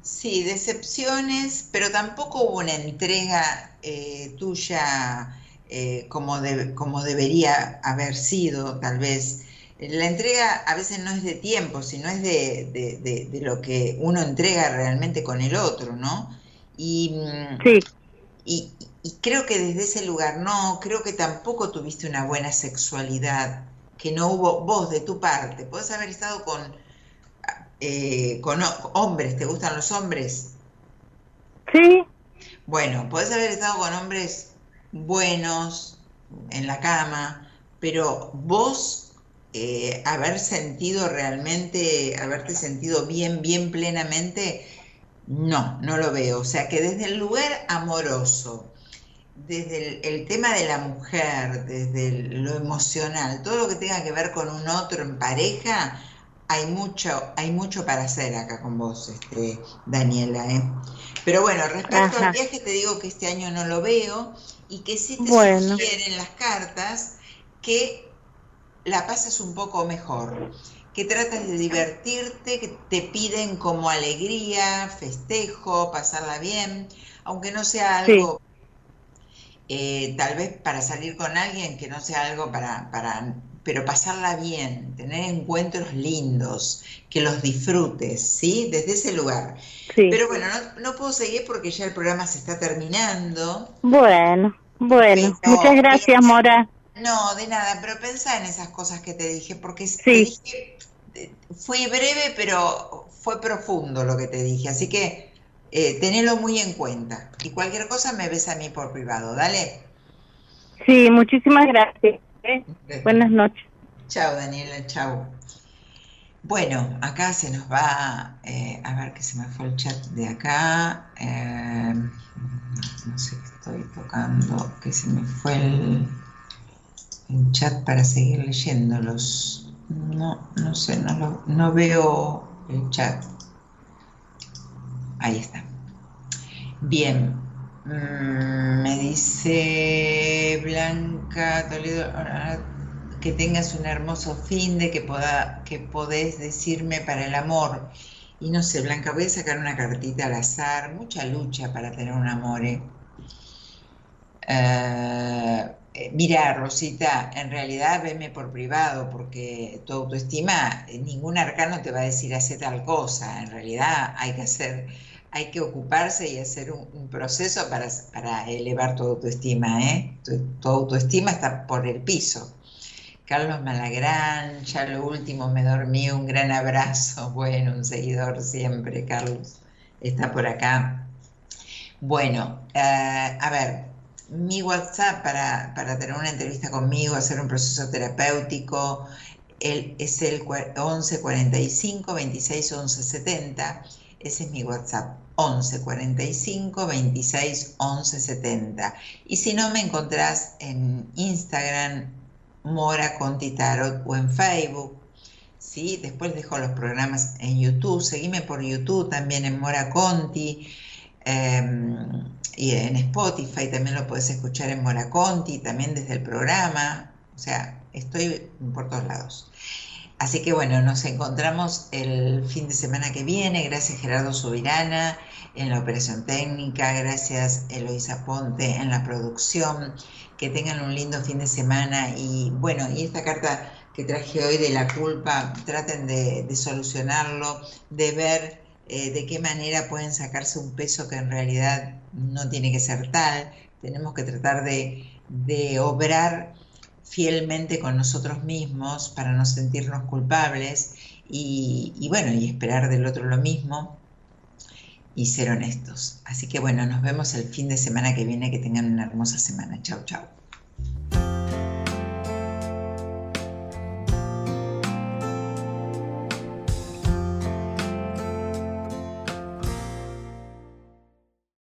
Sí, decepciones, pero tampoco hubo una entrega eh, tuya eh, como, de, como debería haber sido, tal vez. La entrega a veces no es de tiempo, sino es de, de, de, lo que uno entrega realmente con el otro, ¿no? Y, mm, Sí, y, y creo que desde ese lugar no, creo que tampoco tuviste una buena sexualidad, que no hubo vos de tu parte. Podés haber estado con, eh, con ho- hombres, ¿te gustan los hombres? sí, Bueno, podés haber estado con hombres buenos en la cama, pero vos eh, haber sentido realmente, haberte sentido bien, bien plenamente, no, no lo veo. O sea que desde el lugar amoroso, desde el, tema de la mujer, desde lo emocional, todo lo que tenga que ver con un otro en pareja, hay mucho, hay mucho para hacer acá con vos, este, Daniela, ¿eh? Pero bueno, respecto Ajá. al viaje te digo que este año no lo veo y que sí te Bueno. sugieren las cartas que la pases un poco mejor, que tratas de divertirte, que te piden como alegría, festejo, pasarla bien, aunque no sea Sí. algo eh, tal vez para salir con alguien que no sea algo para, para, pero pasarla bien, tener encuentros lindos, que los disfrutes, ¿sí? Desde ese lugar. sí. Pero bueno, no, no puedo seguir porque ya el programa se está terminando. Bueno, bueno. Pero- Muchas gracias, Mora. No, de nada, pero pensá en esas cosas que te dije, porque te Sí. dije, fui breve, pero fue profundo lo que te dije, así que eh, tenelo muy en cuenta. Y cualquier cosa me ves a mí por privado, dale. Sí, muchísimas gracias. ¿Eh? Buenas noches. Chao, Daniela, chao. Bueno, acá se nos va, eh, a ver que se me fue el chat de acá. eh, no sé qué estoy tocando, que se me fue el, el chat para seguir leyéndolos. No, no sé, no, lo- no veo el chat. Ahí está. Bien. Mm, me dice Blanca Toledo ah, que tengas un hermoso fin de que poda, que podés decirme para el amor. Y no sé, Blanca, voy a sacar una cartita al azar. Mucha lucha para tener un amor. ¿eh? Eh, eh, mira, Rosita, en realidad veme por privado porque tu autoestima, eh, ningún arcano te va a decir hacer tal cosa. En realidad hay que hacer, hay que ocuparse y hacer un, proceso para, para elevar tu autoestima, ¿eh? Tu, tu autoestima está por el piso. Carlos Malagrán, ya lo último me dormí, un gran abrazo, <laughs> bueno, un seguidor siempre, Carlos, está por acá. Bueno, eh, a ver, mi WhatsApp para, para tener una entrevista conmigo, hacer un proceso terapéutico, el, es el cua- 11 45 26 11 70. Ese es mi WhatsApp, 11 45 26 11 70. Y si no, me encontrás en Instagram, Mora Conti Tarot o en Facebook. ¿sí? Después dejo los programas en YouTube. Seguime por YouTube también en Mora Conti. eh, y en Spotify también lo puedes escuchar en Mora Conti, también desde el programa. O sea, estoy por todos lados. Así que bueno, nos encontramos el fin de semana que viene. Gracias Gerardo Subirana en la operación técnica. Gracias Eloisa Ponte en la producción. Que tengan un lindo fin de semana. Y bueno, y esta carta que traje hoy de la culpa, traten de, solucionarlo, de ver eh, de qué manera pueden sacarse un peso que en realidad no tiene que ser tal. Tenemos que tratar de obrar fielmente con nosotros mismos para no sentirnos culpables y, bueno, y esperar del otro lo mismo y ser honestos. Así que bueno, nos vemos el fin de semana que viene, que tengan una hermosa semana. Chau, chau.